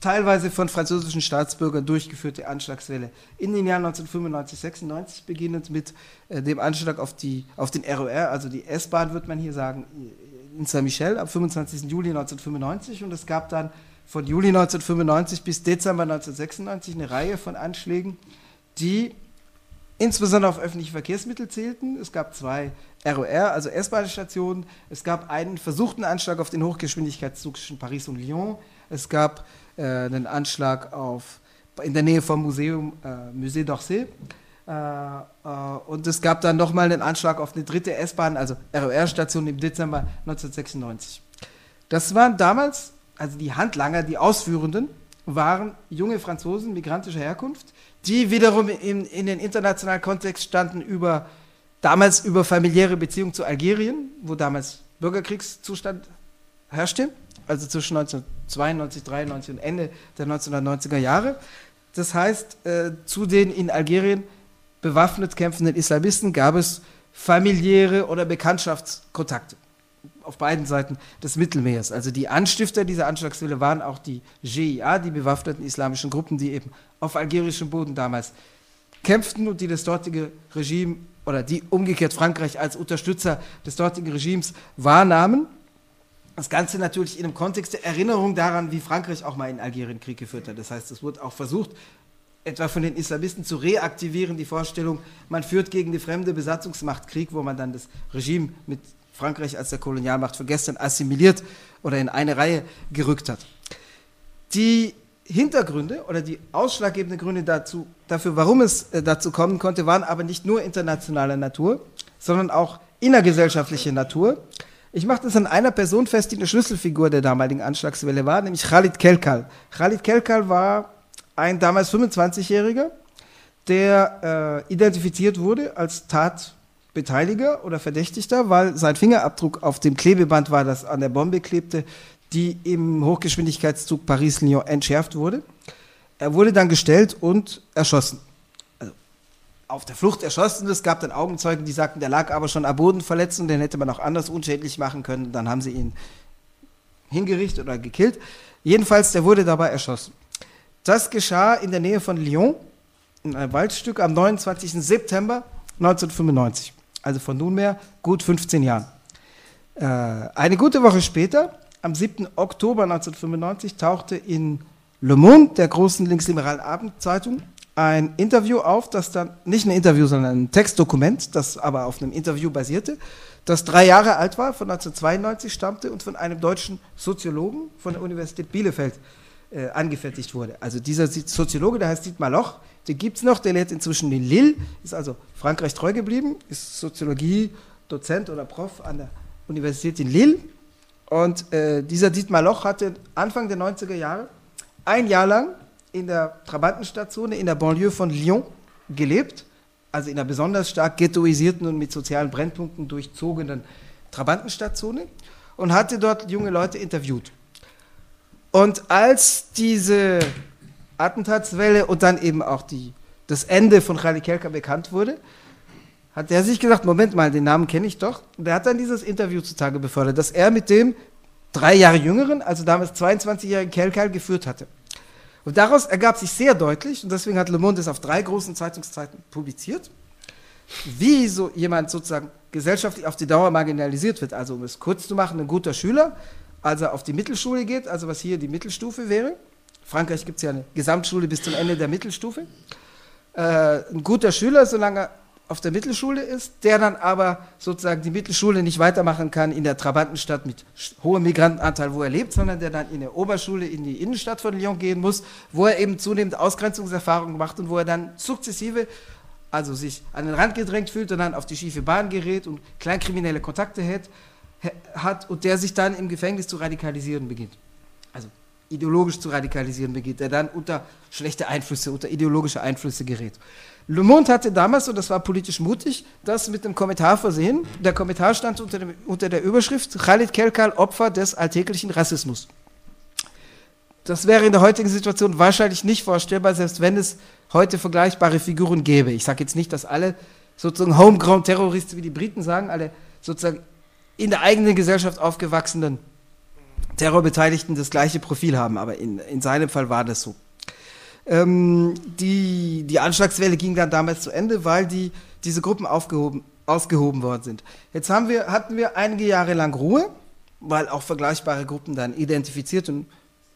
teilweise von französischen Staatsbürgern durchgeführte Anschlagswelle in den Jahren 1995, 96, beginnend mit äh, dem Anschlag auf, die, auf den ROR, also die S-Bahn, wird man hier sagen, in Saint-Michel am 25. Juli 1995. Und es gab dann von Juli 1995 bis Dezember 1996 eine Reihe von Anschlägen die insbesondere auf öffentliche Verkehrsmittel zählten. Es gab zwei ROR, also S-Bahn-Stationen. Es gab einen versuchten Anschlag auf den Hochgeschwindigkeitszug zwischen Paris und Lyon. Es gab äh, einen Anschlag auf, in der Nähe vom Museum äh, Musée d'Orsay. Äh, äh und es gab dann nochmal einen Anschlag auf eine dritte S-Bahn, also ROR-Station im Dezember 1996. Das waren damals, also die Handlanger, die Ausführenden, waren junge Franzosen migrantischer Herkunft, die wiederum in, in den internationalen Kontext standen über damals über familiäre Beziehungen zu Algerien, wo damals Bürgerkriegszustand herrschte, also zwischen 1992, 93 und Ende der 1990er Jahre. Das heißt, äh, zu den in Algerien bewaffnet kämpfenden Islamisten gab es familiäre oder Bekanntschaftskontakte auf beiden Seiten des Mittelmeers. Also die Anstifter dieser Anschlagswelle waren auch die GIA, die bewaffneten islamischen Gruppen, die eben auf algerischem Boden damals kämpften und die das dortige Regime oder die umgekehrt Frankreich als Unterstützer des dortigen Regimes wahrnahmen. Das Ganze natürlich in einem Kontext der Erinnerung daran, wie Frankreich auch mal in Algerien Krieg geführt hat. Das heißt, es wurde auch versucht, etwa von den Islamisten zu reaktivieren, die Vorstellung, man führt gegen die fremde Besatzungsmacht Krieg, wo man dann das Regime mit Frankreich als der Kolonialmacht von gestern assimiliert oder in eine Reihe gerückt hat. Die Hintergründe oder die ausschlaggebenden Gründe dazu, dafür, warum es äh, dazu kommen konnte, waren aber nicht nur internationaler Natur, sondern auch innergesellschaftliche Natur. Ich mache das an einer Person fest, die eine Schlüsselfigur der damaligen Anschlagswelle war, nämlich Khalid Kelkal. Khalid Kelkal war ein damals 25-Jähriger, der äh, identifiziert wurde als Tatbeteiliger oder Verdächtigter, weil sein Fingerabdruck auf dem Klebeband war, das an der Bombe klebte, die im Hochgeschwindigkeitszug Paris-Lyon entschärft wurde. Er wurde dann gestellt und erschossen. Also auf der Flucht erschossen. Es gab dann Augenzeugen, die sagten, der lag aber schon am Boden verletzt und den hätte man auch anders unschädlich machen können. Dann haben sie ihn hingerichtet oder gekillt. Jedenfalls, der wurde dabei erschossen. Das geschah in der Nähe von Lyon, in einem Waldstück, am 29. September 1995. Also von nunmehr gut 15 Jahren. Äh, eine gute Woche später, am 7. Oktober 1995, tauchte in Le Monde, der großen linksliberalen Abendzeitung, ein Interview auf, das dann, nicht ein Interview, sondern ein Textdokument, das aber auf einem Interview basierte, das drei Jahre alt war, von 1992 stammte und von einem deutschen Soziologen von der Universität Bielefeld äh, angefertigt wurde. Also dieser Soziologe, der heißt Dietmar Loch, den gibt es noch, der lehrt inzwischen in Lille, ist also Frankreich treu geblieben, ist Soziologie-Dozent oder Prof an der Universität in Lille. Und äh, dieser Dietmar Loch hatte Anfang der 90er Jahre ein Jahr lang in der Trabantenstadtzone in der Banlieue von Lyon gelebt, also in einer besonders stark ghettoisierten und mit sozialen Brennpunkten durchzogenen Trabantenstadtzone und hatte dort junge Leute interviewt. Und als diese Attentatswelle und dann eben auch die, das Ende von Khali Kelka bekannt wurde, hat er sich gesagt, Moment mal, den Namen kenne ich doch. Und er hat dann dieses Interview zutage befördert, dass er mit dem drei Jahre jüngeren, also damals 22-jährigen Kelkal geführt hatte. Und daraus ergab sich sehr deutlich, und deswegen hat Le Monde es auf drei großen Zeitungszeiten publiziert, wie so jemand sozusagen gesellschaftlich auf die Dauer marginalisiert wird. Also um es kurz zu machen, ein guter Schüler, als er auf die Mittelschule geht, also was hier die Mittelstufe wäre. Frankreich gibt es ja eine Gesamtschule bis zum Ende der Mittelstufe. Äh, ein guter Schüler, solange er auf der Mittelschule ist, der dann aber sozusagen die Mittelschule nicht weitermachen kann in der Trabantenstadt mit hohem Migrantenanteil, wo er lebt, sondern der dann in der Oberschule in die Innenstadt von Lyon gehen muss, wo er eben zunehmend Ausgrenzungserfahrungen macht und wo er dann sukzessive, also sich an den Rand gedrängt fühlt und dann auf die schiefe Bahn gerät und kleinkriminelle Kontakte hat, hat und der sich dann im Gefängnis zu radikalisieren beginnt. Ideologisch zu radikalisieren beginnt, der dann unter schlechte Einflüsse, unter ideologische Einflüsse gerät. Le Monde hatte damals, und das war politisch mutig, das mit dem Kommentar versehen. Der Kommentar stand unter, dem, unter der Überschrift Khalid Kelkal, Opfer des alltäglichen Rassismus. Das wäre in der heutigen Situation wahrscheinlich nicht vorstellbar, selbst wenn es heute vergleichbare Figuren gäbe. Ich sage jetzt nicht, dass alle sozusagen Homegrown-Terroristen, wie die Briten sagen, alle sozusagen in der eigenen Gesellschaft aufgewachsenen Terrorbeteiligten das gleiche Profil haben, aber in, in seinem Fall war das so. Ähm, die, die Anschlagswelle ging dann damals zu Ende, weil die, diese Gruppen aufgehoben, ausgehoben worden sind. Jetzt haben wir, hatten wir einige Jahre lang Ruhe, weil auch vergleichbare Gruppen dann identifiziert und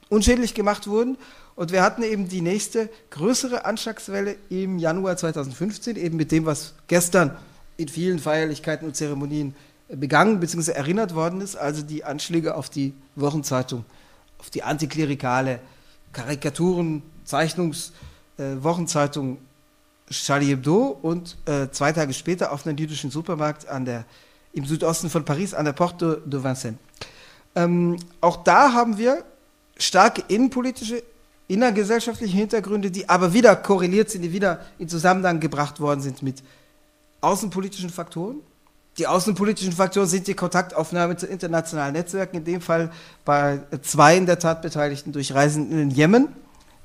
unschädlich gemacht wurden. Und wir hatten eben die nächste größere Anschlagswelle im Januar 2015, eben mit dem, was gestern in vielen Feierlichkeiten und Zeremonien begangen bzw. erinnert worden ist, also die Anschläge auf die Wochenzeitung, auf die antiklerikale Karikaturen, Zeichnungswochenzeitung äh, Charlie Hebdo und äh, zwei Tage später auf einem jüdischen Supermarkt an der, im Südosten von Paris an der Porte de Vincennes. Ähm, auch da haben wir starke innenpolitische, innergesellschaftliche Hintergründe, die aber wieder korreliert sind, die wieder in Zusammenhang gebracht worden sind mit außenpolitischen Faktoren die außenpolitischen Faktoren sind die Kontaktaufnahme zu internationalen Netzwerken, in dem Fall bei zwei in der Tat Beteiligten durch Reisen in den Jemen,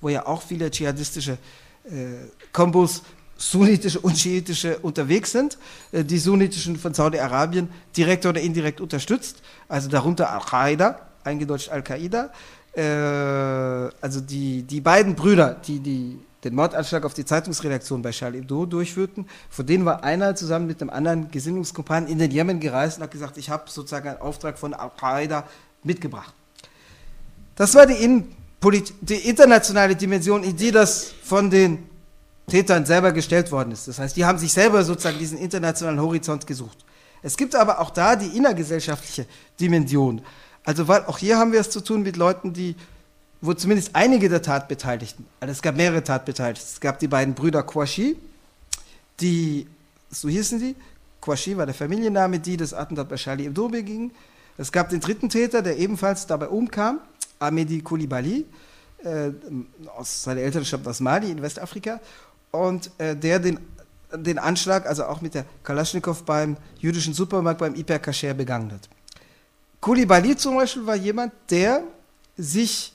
wo ja auch viele dschihadistische äh, Kombos, sunnitische und schiitische unterwegs sind, äh, die sunnitischen von Saudi-Arabien direkt oder indirekt unterstützt, also darunter Al-Qaida, eingedeutscht Al-Qaida, äh, also die, die beiden Brüder, die, die den Mordanschlag auf die Zeitungsredaktion bei Charlie Hebdo durchführten. Von denen war einer zusammen mit einem anderen Gesinnungskumpan in den Jemen gereist und hat gesagt, ich habe sozusagen einen Auftrag von Al-Qaida mitgebracht. Das war die, die, internationale Dimension, in die das von den Tätern selber gestellt worden ist. Das heißt, die haben sich selber sozusagen diesen internationalen Horizont gesucht. Es gibt aber auch da die innergesellschaftliche Dimension. Also, weil auch hier haben wir es zu tun mit Leuten, die, wo zumindest einige der Tatbeteiligten, also es gab mehrere Tatbeteiligte. Es gab die beiden Brüder Kouachi, die, so hießen sie, Kouachi war der Familienname, die das Attentat bei Charlie Hebdo begingen. Es gab den dritten Täter, der ebenfalls dabei umkam, Amedi Koulibaly, äh, seine Eltern stammten aus Mali in Westafrika, und äh, der den den Anschlag, also auch mit der Kalaschnikow beim jüdischen Supermarkt beim Hypercacher begangen hat. Koulibaly zum Beispiel war jemand, der sich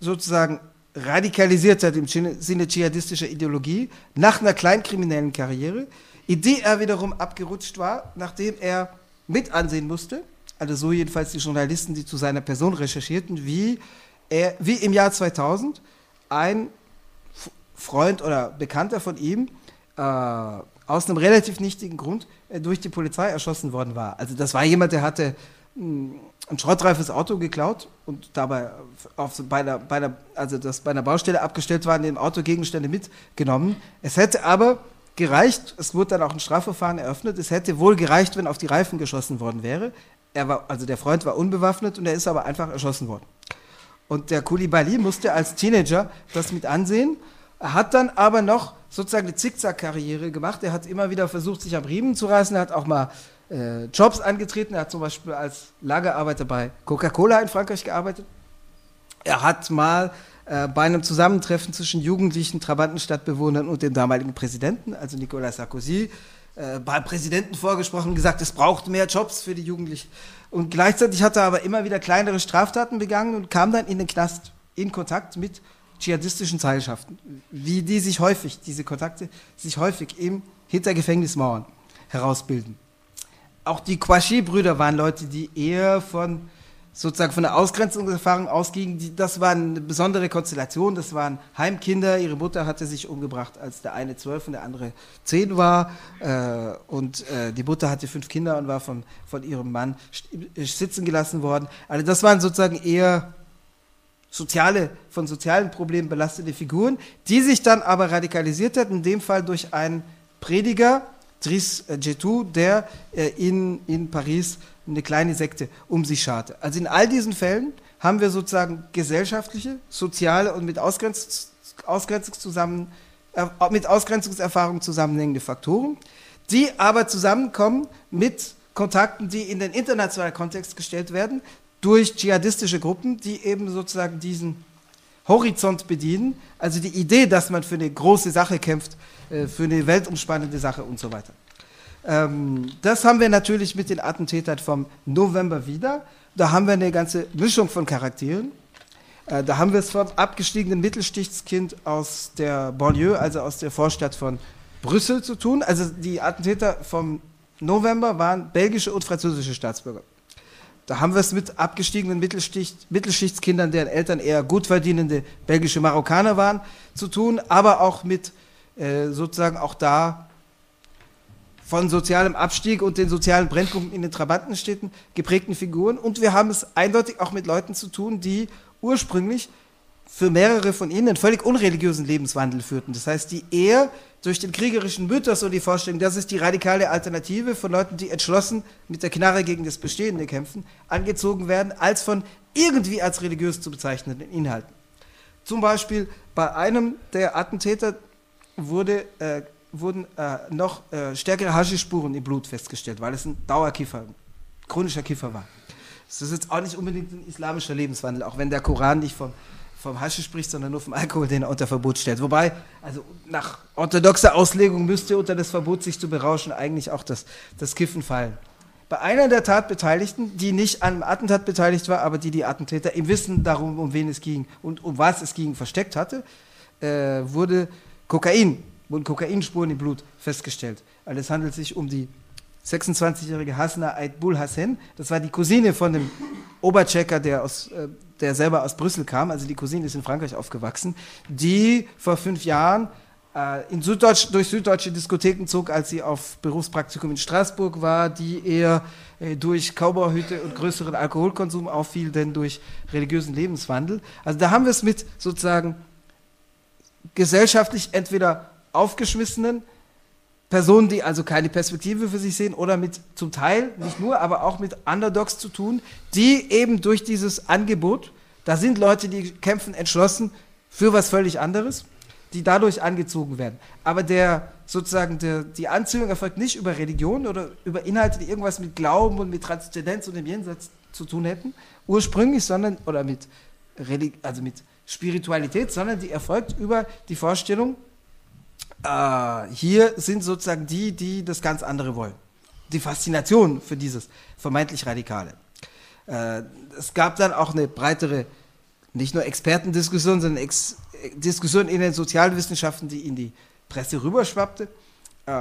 sozusagen radikalisiert hat im Sinne dschihadistischer Ideologie nach einer kleinkriminellen Karriere, in die er wiederum abgerutscht war, nachdem er mit ansehen musste, also so jedenfalls die Journalisten, die zu seiner Person recherchierten, wie, er, wie im Jahr 2000 ein Freund oder Bekannter von ihm äh, aus einem relativ nichtigen Grund äh, durch die Polizei erschossen worden war. Also das war jemand, der hatte ein schrottreifes Auto geklaut und dabei auf, bei, einer, bei, einer, also das bei einer Baustelle abgestellt waren, dem Auto Gegenstände mitgenommen. Es hätte aber gereicht, es wurde dann auch ein Strafverfahren eröffnet, es hätte wohl gereicht, wenn auf die Reifen geschossen worden wäre. Er war, also der Freund war unbewaffnet und er ist aber einfach erschossen worden. Und der Koulibaly musste als Teenager das mit ansehen, hat dann aber noch sozusagen eine Zickzack-Karriere gemacht. Er hat immer wieder versucht, sich am Riemen zu reißen. Er hat auch mal äh, Jobs angetreten. Er hat zum Beispiel als Lagerarbeiter bei Coca-Cola in Frankreich gearbeitet. Er hat mal äh, bei einem Zusammentreffen zwischen jugendlichen Trabantenstadtbewohnern und dem damaligen Präsidenten, also Nicolas Sarkozy, äh, beim Präsidenten vorgesprochen und gesagt, es braucht mehr Jobs für die Jugendlichen. Und gleichzeitig hat er aber immer wieder kleinere Straftaten begangen und kam dann in den Knast in Kontakt mit dschihadistischen Seilschaften, wie die sich häufig, diese Kontakte, sich häufig eben hinter Gefängnismauern herausbilden. Auch die Kwashi-Brüder waren Leute, die eher von sozusagen von der Ausgrenzungserfahrung ausgingen. Die, das war eine besondere Konstellation. Das waren Heimkinder. Ihre Mutter hatte sich umgebracht, als der eine zwölf und der andere zehn war. Äh, und äh, die Mutter hatte fünf Kinder und war von, von ihrem Mann sitzen gelassen worden. Also das waren sozusagen eher soziale, von sozialen Problemen belastete Figuren, die sich dann aber radikalisiert hat, in dem Fall durch einen Prediger, Driss Jetou, der äh, in, in Paris eine kleine Sekte um sich scharte. Also in all diesen Fällen haben wir sozusagen gesellschaftliche, soziale und mit, Ausgrenz, Ausgrenzungs zusammen, äh, mit Ausgrenzungserfahrung zusammenhängende Faktoren, die aber zusammenkommen mit Kontakten, die in den internationalen Kontext gestellt werden, durch dschihadistische Gruppen, die eben sozusagen diesen Horizont bedienen, also die Idee, dass man für eine große Sache kämpft, äh, für eine weltumspannende Sache und so weiter. Ähm, das haben wir natürlich mit den Attentätern vom November wieder. Da haben wir eine ganze Mischung von Charakteren. Äh, da haben wir es vom abgestiegenen Mittelschichtskind aus der Banlieue, also aus der Vorstadt von Brüssel zu tun. Also die Attentäter vom November waren belgische und französische Staatsbürger. Da haben wir es mit abgestiegenen Mittelschicht, Mittelschichtskindern, deren Eltern eher gut verdienende belgische Marokkaner waren, zu tun, aber auch mit äh, sozusagen auch da von sozialem Abstieg und den sozialen Brennpunkten in den Trabantenstädten geprägten Figuren. Und wir haben es eindeutig auch mit Leuten zu tun, die ursprünglich für mehrere von ihnen einen völlig unreligiösen Lebenswandel führten. Das heißt, die eher durch den kriegerischen Mythos und die Vorstellung, das ist die radikale Alternative von Leuten, die entschlossen mit der Knarre gegen das Bestehende kämpfen, angezogen werden, als von irgendwie als religiös zu bezeichnenden Inhalten. Zum Beispiel bei einem der Attentäter wurde, äh, wurden äh, noch äh, stärkere Haschischspuren im Blut festgestellt, weil es ein Dauerkiffer, ein chronischer Kiffer war. Das ist jetzt auch nicht unbedingt ein islamischer Lebenswandel, auch wenn der Koran nicht vom vom Haschisch spricht, sondern nur vom Alkohol, den er unter Verbot stellt. Wobei, also nach orthodoxer Auslegung müsste unter das Verbot, sich zu berauschen, eigentlich auch das, das Kiffen fallen. Bei einer der Tatbeteiligten, die nicht an einem Attentat beteiligt war, aber die die Attentäter im Wissen darum, um wen es ging und um was es ging, versteckt hatte, äh, wurde Kokain, wurden Kokainspuren im Blut festgestellt. Also es handelt sich um die 26-jährige Hasna Aitbul Hassen, das war die Cousine von dem Oberchecker, der, aus, äh, der selber aus Brüssel kam, also die Cousine ist in Frankreich aufgewachsen, die vor fünf Jahren äh, in Süddeutsch, durch süddeutsche Diskotheken zog, als sie auf Berufspraktikum in Straßburg war, die eher äh, durch Cowboyhüte und größeren Alkoholkonsum auffiel, denn durch religiösen Lebenswandel. Also da haben wir es mit sozusagen gesellschaftlich entweder aufgeschmissenen Personen, die also keine Perspektive für sich sehen, oder mit zum Teil, nicht nur, aber auch mit Underdogs zu tun, die eben durch dieses Angebot, da sind Leute, die kämpfen entschlossen für was völlig anderes, die dadurch angezogen werden. Aber der sozusagen der, die Anziehung erfolgt nicht über Religion oder über Inhalte, die irgendwas mit Glauben und mit Transzendenz und dem Jenseits zu tun hätten, ursprünglich, sondern oder mit Relig also mit Spiritualität, sondern die erfolgt über die Vorstellung, äh, hier sind sozusagen die, die das ganz andere wollen. Die Faszination für dieses vermeintlich Radikale. Äh, es gab dann auch eine breitere, nicht nur Expertendiskussion, sondern Ex Diskussion in den Sozialwissenschaften, die in die Presse rüberschwappte. Äh,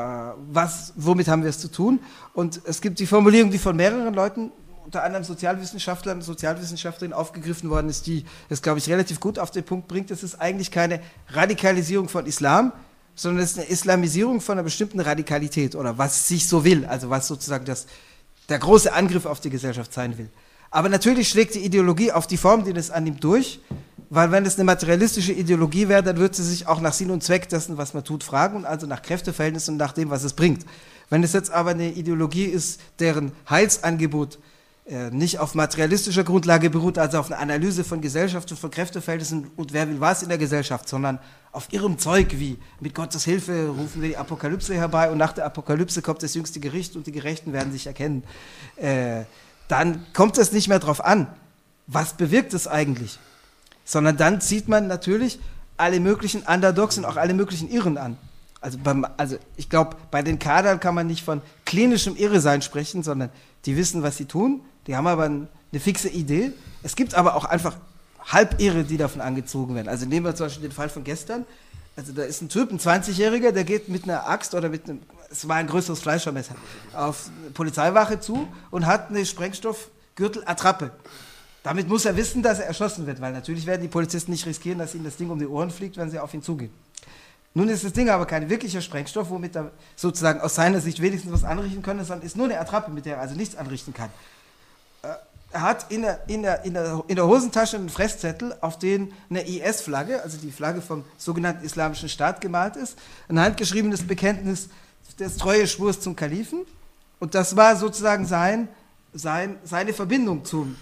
was, womit haben wir es zu tun? Und es gibt die Formulierung, die von mehreren Leuten, unter anderem Sozialwissenschaftlern Sozialwissenschaftlerinnen aufgegriffen worden ist, die es, glaube ich, relativ gut auf den Punkt bringt. Es ist eigentlich keine Radikalisierung von Islam, sondern es ist eine Islamisierung von einer bestimmten Radikalität oder was sich so will, also was sozusagen das, der große Angriff auf die Gesellschaft sein will. Aber natürlich schlägt die Ideologie auf die Form, die das annimmt, durch, weil wenn es eine materialistische Ideologie wäre, dann würde sie sich auch nach Sinn und Zweck dessen, was man tut, fragen und also nach Kräfteverhältnissen und nach dem, was es bringt. Wenn es jetzt aber eine Ideologie ist, deren Heilsangebot äh, nicht auf materialistischer Grundlage beruht, also auf einer Analyse von Gesellschaft und von Kräfteverhältnissen und wer will was in der Gesellschaft, sondern auf ihrem Zeug wie mit Gottes Hilfe rufen wir die Apokalypse herbei und nach der Apokalypse kommt das jüngste Gericht und die Gerechten werden sich erkennen. Äh, dann kommt es nicht mehr darauf an, was bewirkt es eigentlich, sondern dann zieht man natürlich alle möglichen Underdogs und auch alle möglichen Irren an. Also, beim, also ich glaube, bei den Kadern kann man nicht von klinischem Irresein sprechen, sondern die wissen, was sie tun, die haben aber eine fixe Idee. Es gibt aber auch einfach Halbirre, die davon angezogen werden. Also nehmen wir zum Beispiel den Fall von gestern. Also da ist ein Typ, ein 20-Jähriger, der geht mit einer Axt oder mit einem, es war ein größeres Fleischermesser, auf eine Polizeiwache zu und hat eine Sprengstoffgürtel-Attrappe. Damit muss er wissen, dass er erschossen wird, weil natürlich werden die Polizisten nicht riskieren, dass ihnen das Ding um die Ohren fliegt, wenn sie auf ihn zugehen. Nun ist das Ding aber kein wirklicher Sprengstoff, womit er sozusagen aus seiner Sicht wenigstens was anrichten könnte, sondern ist nur eine Attrappe, mit der er also nichts anrichten kann er hat in der, in, der, in, der, in der Hosentasche einen Fresszettel, auf den eine IS-Flagge, also die Flagge vom sogenannten Islamischen Staat gemalt ist, ein handgeschriebenes Bekenntnis des Treueschwurs zum Kalifen. Und das war sozusagen sein, sein, seine Verbindung zum,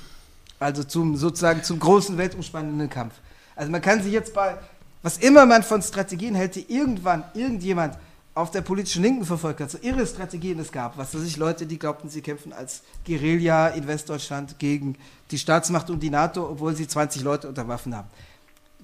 also zum, sozusagen zum großen weltumspannenden Kampf. Also man kann sich jetzt bei, was immer man von Strategien hält, die irgendwann irgendjemand auf der politischen Linken verfolgt hat, so irre Strategien es gab, was weiß ich, Leute, die glaubten, sie kämpfen als Guerilla in Westdeutschland gegen die Staatsmacht und die NATO, obwohl sie 20 Leute unter Waffen haben.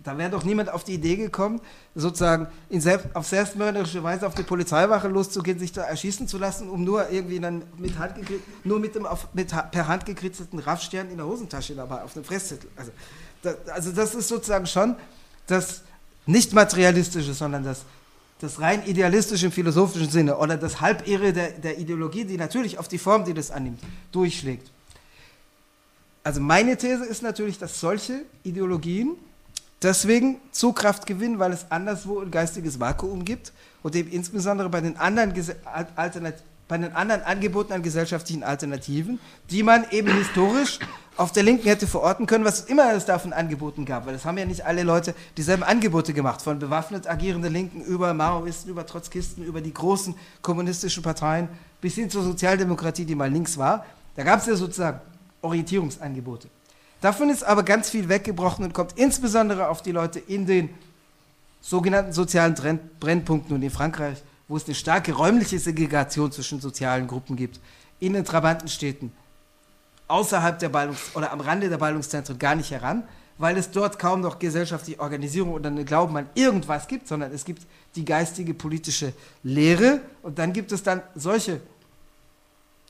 Da wäre doch niemand auf die Idee gekommen, sozusagen selbst, auf selbstmörderische Weise auf die Polizeiwache loszugehen, sich da erschießen zu lassen, um nur irgendwie dann mit Hand nur mit dem auf, mit, per Hand gekritzelten Raffstern in der Hosentasche dabei auf einem Fresszettel. Also, da, also das ist sozusagen schon das nicht materialistische, sondern das das rein idealistische im philosophischen Sinne oder das Halbirre der, der Ideologie, die natürlich auf die Form, die das annimmt, durchschlägt. Also meine These ist natürlich, dass solche Ideologien deswegen Zugkraft gewinnen, weil es anderswo ein geistiges Vakuum gibt und eben insbesondere bei den anderen, bei den anderen Angeboten an gesellschaftlichen Alternativen, die man eben historisch auf der Linken hätte verorten können, was immer es davon angeboten gab, weil es haben ja nicht alle Leute dieselben Angebote gemacht, von bewaffnet agierenden Linken über Maoisten, über Trotzkisten, über die großen kommunistischen Parteien bis hin zur Sozialdemokratie, die mal links war. Da gab es ja sozusagen Orientierungsangebote. Davon ist aber ganz viel weggebrochen und kommt insbesondere auf die Leute in den sogenannten sozialen Brennpunkten und in Frankreich, wo es eine starke räumliche Segregation zwischen sozialen Gruppen gibt, in den Trabantenstädten, außerhalb der Ballungs- oder am Rande der Ballungszentren gar nicht heran, weil es dort kaum noch gesellschaftliche Organisierung oder einen Glauben an irgendwas gibt, sondern es gibt die geistige politische Lehre und dann gibt es dann solche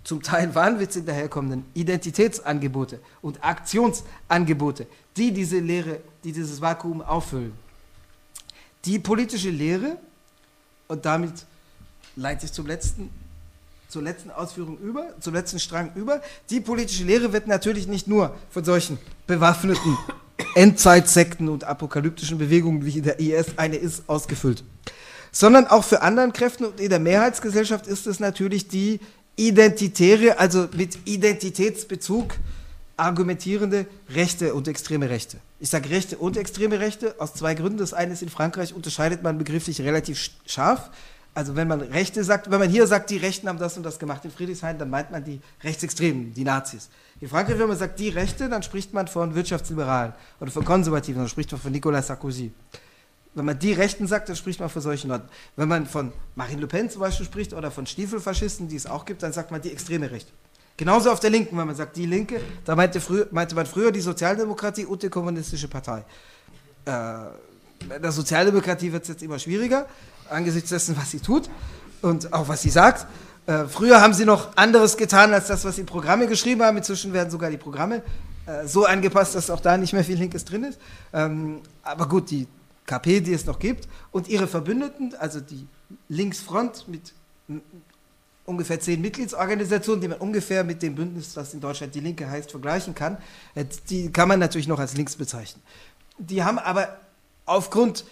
zum Teil wahnwitzig daherkommenden Identitätsangebote und Aktionsangebote, die diese Lehre, die dieses Vakuum auffüllen. Die politische Lehre, und damit leite ich zum letzten zur letzten Ausführung über, zum letzten Strang über. Die politische Lehre wird natürlich nicht nur von solchen bewaffneten Endzeitsekten und apokalyptischen Bewegungen, wie der IS eine ist, ausgefüllt. Sondern auch für anderen Kräften und in der Mehrheitsgesellschaft ist es natürlich die identitäre, also mit Identitätsbezug argumentierende Rechte und extreme Rechte. Ich sage Rechte und extreme Rechte aus zwei Gründen. Das eine ist, in Frankreich unterscheidet man begrifflich relativ scharf. Also wenn man Rechte sagt, wenn man hier sagt, die Rechten haben das und das gemacht in Friedrichshain, dann meint man die Rechtsextremen, die Nazis. In Frankreich, wenn man sagt, die Rechte, dann spricht man von Wirtschaftsliberalen oder von Konservativen, dann spricht man von Nicolas Sarkozy. Wenn man die Rechten sagt, dann spricht man von solchen Leuten. Wenn man von Marine Le Pen zum Beispiel spricht oder von Stiefelfaschisten, die es auch gibt, dann sagt man die extreme Rechte. Genauso auf der Linken, wenn man sagt, die Linke, da meinte, früher, meinte man früher die Sozialdemokratie und die Kommunistische Partei. Äh, der Sozialdemokratie wird es jetzt immer schwieriger, angesichts dessen, was sie tut und auch was sie sagt. Äh, früher haben sie noch anderes getan als das, was sie Programme geschrieben haben. Inzwischen werden sogar die Programme äh, so angepasst, dass auch da nicht mehr viel Linkes drin ist. Ähm, aber gut, die KP, die es noch gibt, und ihre Verbündeten, also die Linksfront mit ungefähr zehn Mitgliedsorganisationen, die man ungefähr mit dem Bündnis, das in Deutschland die Linke heißt, vergleichen kann, äh, die kann man natürlich noch als links bezeichnen. Die haben aber aufgrund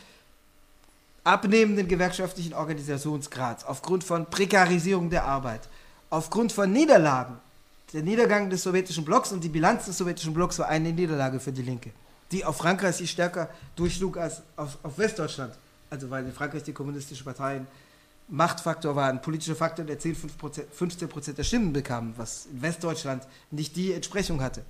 abnehmenden gewerkschaftlichen Organisationsgrads, aufgrund von Prekarisierung der Arbeit, aufgrund von Niederlagen, der Niedergang des sowjetischen Blocks und die Bilanz des sowjetischen Blocks war eine Niederlage für die Linke, die auf Frankreich sich stärker durchschlug als auf, auf Westdeutschland. Also weil in Frankreich die kommunistische Parteien Machtfaktor war, ein politischer Faktor, der 10, 15 Prozent der Stimmen bekam, was in Westdeutschland nicht die Entsprechung hatte.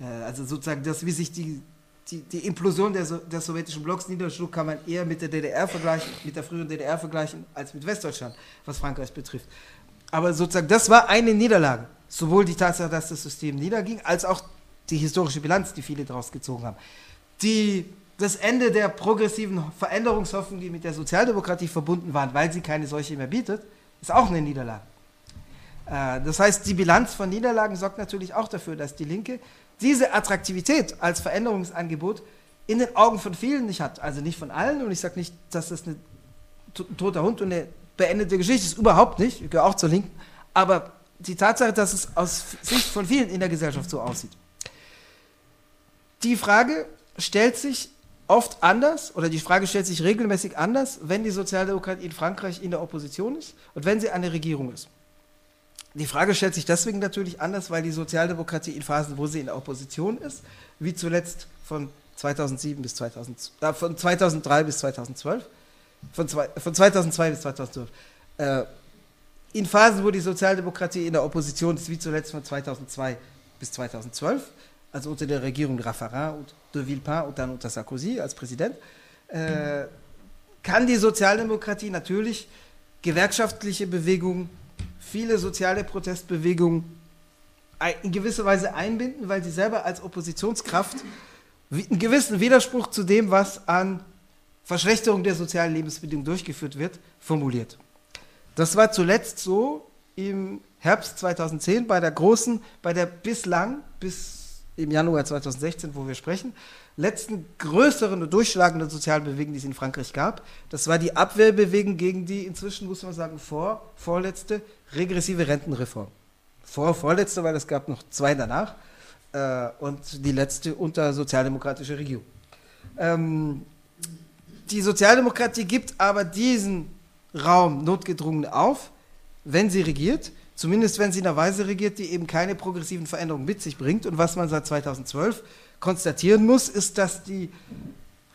Äh, also sozusagen das, wie sich die, die, die Implosion der, des sowjetischen Blocks niederschlug, kann man eher mit der DDR vergleichen, mit der früheren DDR vergleichen, als mit Westdeutschland, was Frankreich betrifft. Aber sozusagen, das war eine Niederlage. Sowohl die Tatsache, dass das System niederging, als auch die historische Bilanz, die viele daraus gezogen haben. Die das Ende der progressiven Veränderungshoffnung, die mit der Sozialdemokratie verbunden waren, weil sie keine solche mehr bietet, ist auch eine Niederlage. Äh, das heißt, die Bilanz von Niederlagen sorgt natürlich auch dafür, dass die Linke diese Attraktivität als Veränderungsangebot in den Augen von vielen nicht hat. Also nicht von allen und ich sage nicht, dass das ein toter Hund und eine beendete Geschichte ist, überhaupt nicht. Ich gehöre auch zur Linken. Aber die Tatsache, dass es aus Sicht von vielen in der Gesellschaft so aussieht. Die Frage stellt sich oft anders, oder die Frage stellt sich regelmäßig anders, wenn die Sozialdemokratie in Frankreich in der Opposition ist und wenn sie eine Regierung ist. Die Frage stellt sich deswegen natürlich anders, weil die Sozialdemokratie in Phasen, wo sie in der Opposition ist, wie zuletzt von 2007 bis 2000, äh, von 2003 bis 2012, von, zwei, von 2002 bis 2012, äh, in Phasen, wo die Sozialdemokratie in der Opposition ist, wie zuletzt von 2002 bis 2012, also unter der Regierung Raffarin und de Villepin und dann unter Sarkozy als Präsident, äh, kann die Sozialdemokratie natürlich gewerkschaftliche Bewegungen, viele soziale Protestbewegungen in gewisser Weise einbinden, weil sie selber als Oppositionskraft einen gewissen Widerspruch zu dem, was an Verschlechterung der sozialen Lebensbedingungen durchgeführt wird, formuliert. Das war zuletzt so im Herbst 2010 bei der großen, bei der bislang bis im Januar 2016, wo wir sprechen, letzten größeren und durchschlagenden sozialen Bewegung, die es in Frankreich gab. Das war die Abwehrbewegung gegen die inzwischen, muss man sagen, vor, vorletzte regressive Rentenreform. Vor, vorletzte, weil es gab noch zwei danach äh, und die letzte unter sozialdemokratischer Regierung. Ähm, die Sozialdemokratie gibt aber diesen Raum notgedrungen auf, wenn sie regiert Zumindest wenn sie in einer Weise regiert, die eben keine progressiven Veränderungen mit sich bringt. Und was man seit 2012 konstatieren muss, ist, dass die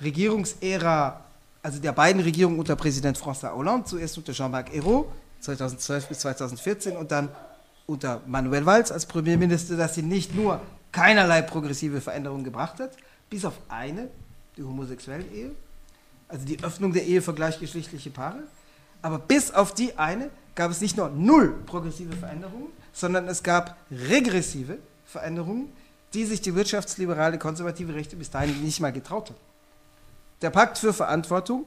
Regierungsära, also der beiden Regierungen unter Präsident François Hollande, zuerst unter Jean-Marc Ayrault, 2012 bis 2014 und dann unter Manuel Valls als Premierminister, dass sie nicht nur keinerlei progressive Veränderungen gebracht hat, bis auf eine, die homosexuelle Ehe, also die Öffnung der Ehe für gleichgeschlechtliche Paare, aber bis auf die eine gab es nicht nur null progressive Veränderungen, sondern es gab regressive Veränderungen, die sich die wirtschaftsliberale konservative Rechte bis dahin nicht mal getraut hat. Der Pakt für Verantwortung,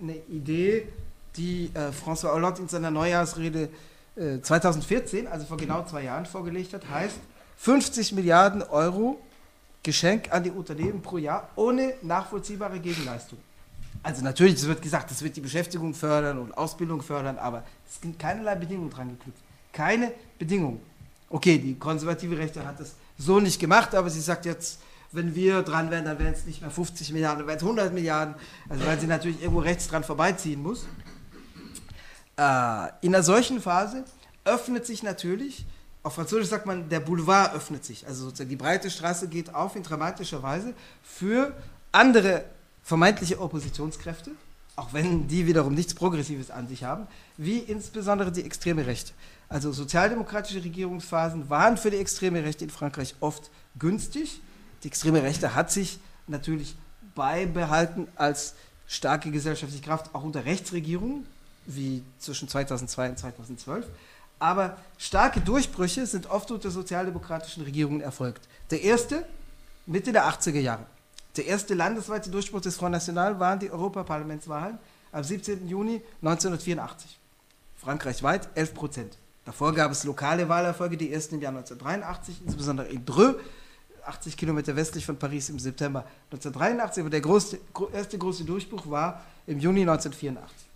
eine Idee, die äh, François Hollande in seiner Neujahrsrede äh, 2014, also vor genau zwei Jahren, vorgelegt hat, heißt 50 Milliarden Euro Geschenk an die Unternehmen pro Jahr ohne nachvollziehbare Gegenleistung. Also natürlich, es wird gesagt, das wird die Beschäftigung fördern und Ausbildung fördern, aber es sind keinerlei Bedingungen dran geknüpft. keine Bedingungen. Okay, die konservative Rechte hat das so nicht gemacht, aber sie sagt jetzt, wenn wir dran wären, dann wären es nicht mehr 50 Milliarden, dann wären es 100 Milliarden, also weil sie natürlich irgendwo rechts dran vorbeiziehen muss. Äh, in einer solchen Phase öffnet sich natürlich, auf Französisch sagt man, der Boulevard öffnet sich, also sozusagen die breite Straße geht auf in dramatischer Weise für andere vermeintliche Oppositionskräfte, auch wenn die wiederum nichts Progressives an sich haben, wie insbesondere die extreme Rechte. Also sozialdemokratische Regierungsphasen waren für die extreme Rechte in Frankreich oft günstig. Die extreme Rechte hat sich natürlich beibehalten als starke gesellschaftliche Kraft, auch unter Rechtsregierungen, wie zwischen 2002 und 2012. Aber starke Durchbrüche sind oft unter sozialdemokratischen Regierungen erfolgt. Der erste Mitte der 80er Jahre. Der erste landesweite Durchbruch des Front National waren die Europaparlamentswahlen am 17. Juni 1984. Frankreichweit 11 Prozent. Davor gab es lokale Wahlerfolge, die ersten im Jahr 1983, insbesondere in Dreux, 80 Kilometer westlich von Paris im September 1983. Aber der große, erste große Durchbruch war im Juni 1984.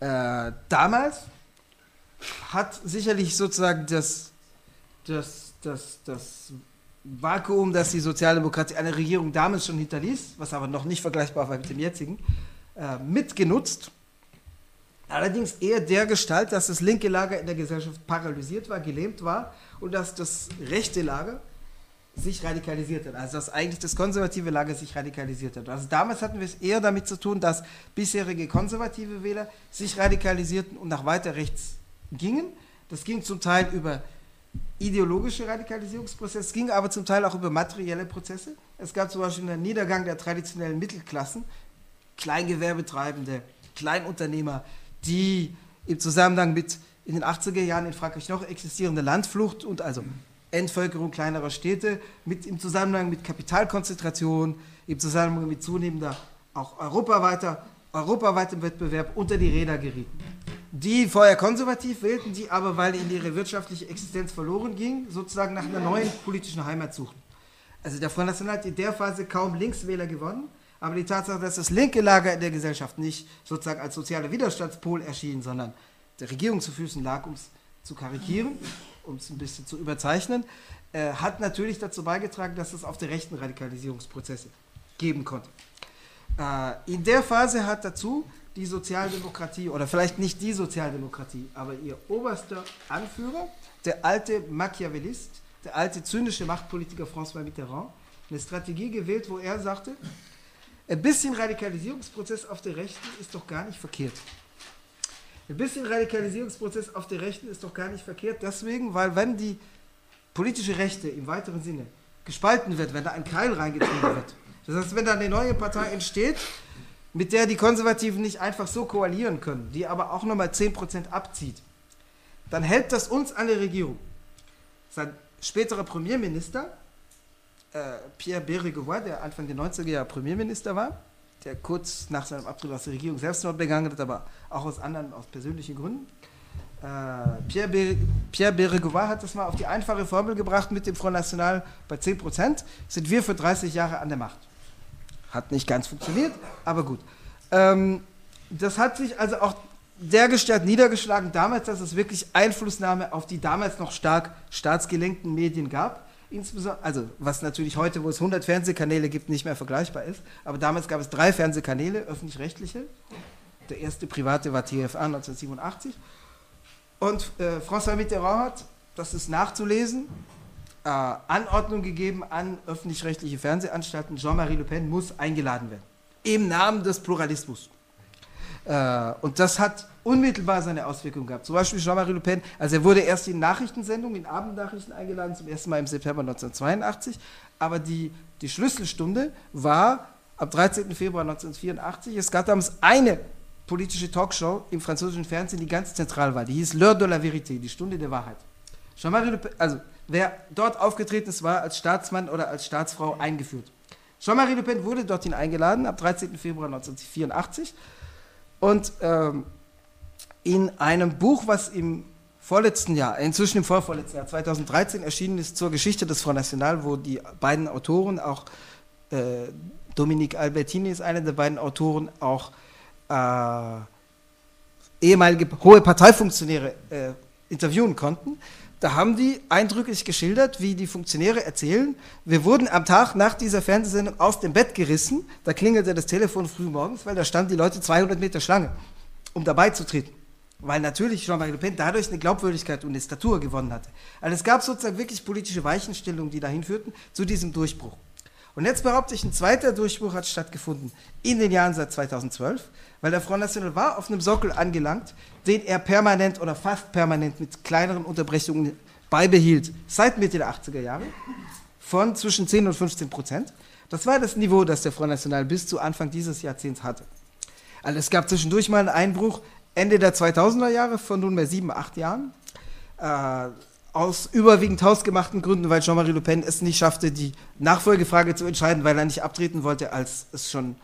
Äh, damals hat sicherlich sozusagen das, das, das, das Vakuum, das die Sozialdemokratie eine Regierung damals schon hinterließ, was aber noch nicht vergleichbar war mit dem jetzigen, äh, mitgenutzt. Allerdings eher der Gestalt, dass das linke Lager in der Gesellschaft paralysiert war, gelähmt war und dass das rechte Lager sich radikalisiert hat. Also dass eigentlich das konservative Lager sich radikalisiert hat. Also damals hatten wir es eher damit zu tun, dass bisherige konservative Wähler sich radikalisierten und nach weiter rechts gingen. Das ging zum Teil über ideologische Radikalisierungsprozesse, es ging aber zum Teil auch über materielle Prozesse. Es gab zum Beispiel einen Niedergang der traditionellen Mittelklassen, Kleingewerbetreibende, Kleinunternehmer, die im Zusammenhang mit in den 80er Jahren in Frankreich noch existierende Landflucht und also Entvölkerung kleinerer Städte mit, im Zusammenhang mit Kapitalkonzentration, im Zusammenhang mit zunehmender auch europaweiter, europaweitem Wettbewerb unter die Räder gerieten die vorher konservativ wählten, die aber, weil ihnen ihre wirtschaftliche Existenz verloren ging, sozusagen nach einer neuen politischen Heimat suchten. Also der Front National hat in der Phase kaum Linkswähler gewonnen, aber die Tatsache, dass das linke Lager in der Gesellschaft nicht sozusagen als sozialer Widerstandspol erschien, sondern der Regierung zu Füßen lag, um es zu karikieren, um es ein bisschen zu überzeichnen, äh, hat natürlich dazu beigetragen, dass es auf der rechten Radikalisierungsprozesse geben konnte. Äh, in der Phase hat dazu die Sozialdemokratie, oder vielleicht nicht die Sozialdemokratie, aber ihr oberster Anführer, der alte Machiavellist, der alte zynische Machtpolitiker François Mitterrand, eine Strategie gewählt, wo er sagte, ein bisschen Radikalisierungsprozess auf der Rechten ist doch gar nicht verkehrt. Ein bisschen Radikalisierungsprozess auf der Rechten ist doch gar nicht verkehrt, deswegen, weil wenn die politische Rechte im weiteren Sinne gespalten wird, wenn da ein Keil reingetrieben wird, das heißt, wenn da eine neue Partei entsteht, mit der die Konservativen nicht einfach so koalieren können, die aber auch nochmal 10% abzieht, dann hält das uns an der Regierung. Sein späterer Premierminister, äh, Pierre Bérégovoy, der Anfang der 90er Jahre Premierminister war, der kurz nach seinem Abtritt aus der Regierung Selbstmord begangen hat, aber auch aus anderen, aus persönlichen Gründen. Äh, Pierre, Be Pierre Bérégovoy hat das mal auf die einfache Formel gebracht mit dem Front National bei 10%, sind wir für 30 Jahre an der Macht. Hat nicht ganz funktioniert, aber gut. Ähm, das hat sich also auch dergestalt niedergeschlagen damals, dass es wirklich Einflussnahme auf die damals noch stark staatsgelenkten Medien gab. Insbesondere, also was natürlich heute, wo es 100 Fernsehkanäle gibt, nicht mehr vergleichbar ist. Aber damals gab es drei Fernsehkanäle, öffentlich-rechtliche. Der erste private war TFA 1987. Und äh, François Mitterrand hat, das ist nachzulesen, äh, Anordnung gegeben an öffentlich-rechtliche Fernsehanstalten, Jean-Marie Le Pen muss eingeladen werden. Im Namen des Pluralismus. Äh, und das hat unmittelbar seine Auswirkungen gehabt. Zum Beispiel Jean-Marie Le Pen, also er wurde erst in Nachrichtensendungen, in Abendnachrichten eingeladen, zum ersten Mal im September 1982, aber die, die Schlüsselstunde war am 13. Februar 1984. Es gab damals eine politische Talkshow im französischen Fernsehen, die ganz zentral war. Die hieß L'heure de la vérité, die Stunde der Wahrheit. Jean-Marie Le Pen, also wer dort aufgetreten ist, war als Staatsmann oder als Staatsfrau eingeführt. Jean-Marie Le Pen wurde dorthin eingeladen, am 13. Februar 1984. Und ähm, in einem Buch, was im vorletzten Jahr, inzwischen im vorvorletzten Jahr, 2013 erschienen ist, zur Geschichte des Front National, wo die beiden Autoren, auch äh, Dominique Albertini ist einer der beiden Autoren, auch äh, ehemalige hohe Parteifunktionäre äh, interviewen konnten. Da haben die eindrücklich geschildert, wie die Funktionäre erzählen, wir wurden am Tag nach dieser Fernsehsendung aus dem Bett gerissen, da klingelte das Telefon früh morgens, weil da standen die Leute 200 Meter Schlange, um dabei zu treten. Weil natürlich Jean-Marie Le Pen dadurch eine Glaubwürdigkeit und eine Statur gewonnen hatte. Also es gab sozusagen wirklich politische Weichenstellungen, die dahin führten, zu diesem Durchbruch. Und jetzt behaupte ich, ein zweiter Durchbruch hat stattgefunden in den Jahren seit 2012, weil der Front National war auf einem Sockel angelangt, den er permanent oder fast permanent mit kleineren Unterbrechungen beibehielt, seit Mitte der 80er Jahre, von zwischen 10 und 15 Prozent. Das war das Niveau, das der Front National bis zu Anfang dieses Jahrzehnts hatte. Also es gab zwischendurch mal einen Einbruch Ende der 2000er Jahre von nunmehr sieben, acht Jahren. Äh, aus überwiegend hausgemachten Gründen, weil Jean-Marie Le Pen es nicht schaffte, die Nachfolgefrage zu entscheiden, weil er nicht abtreten wollte, als es schon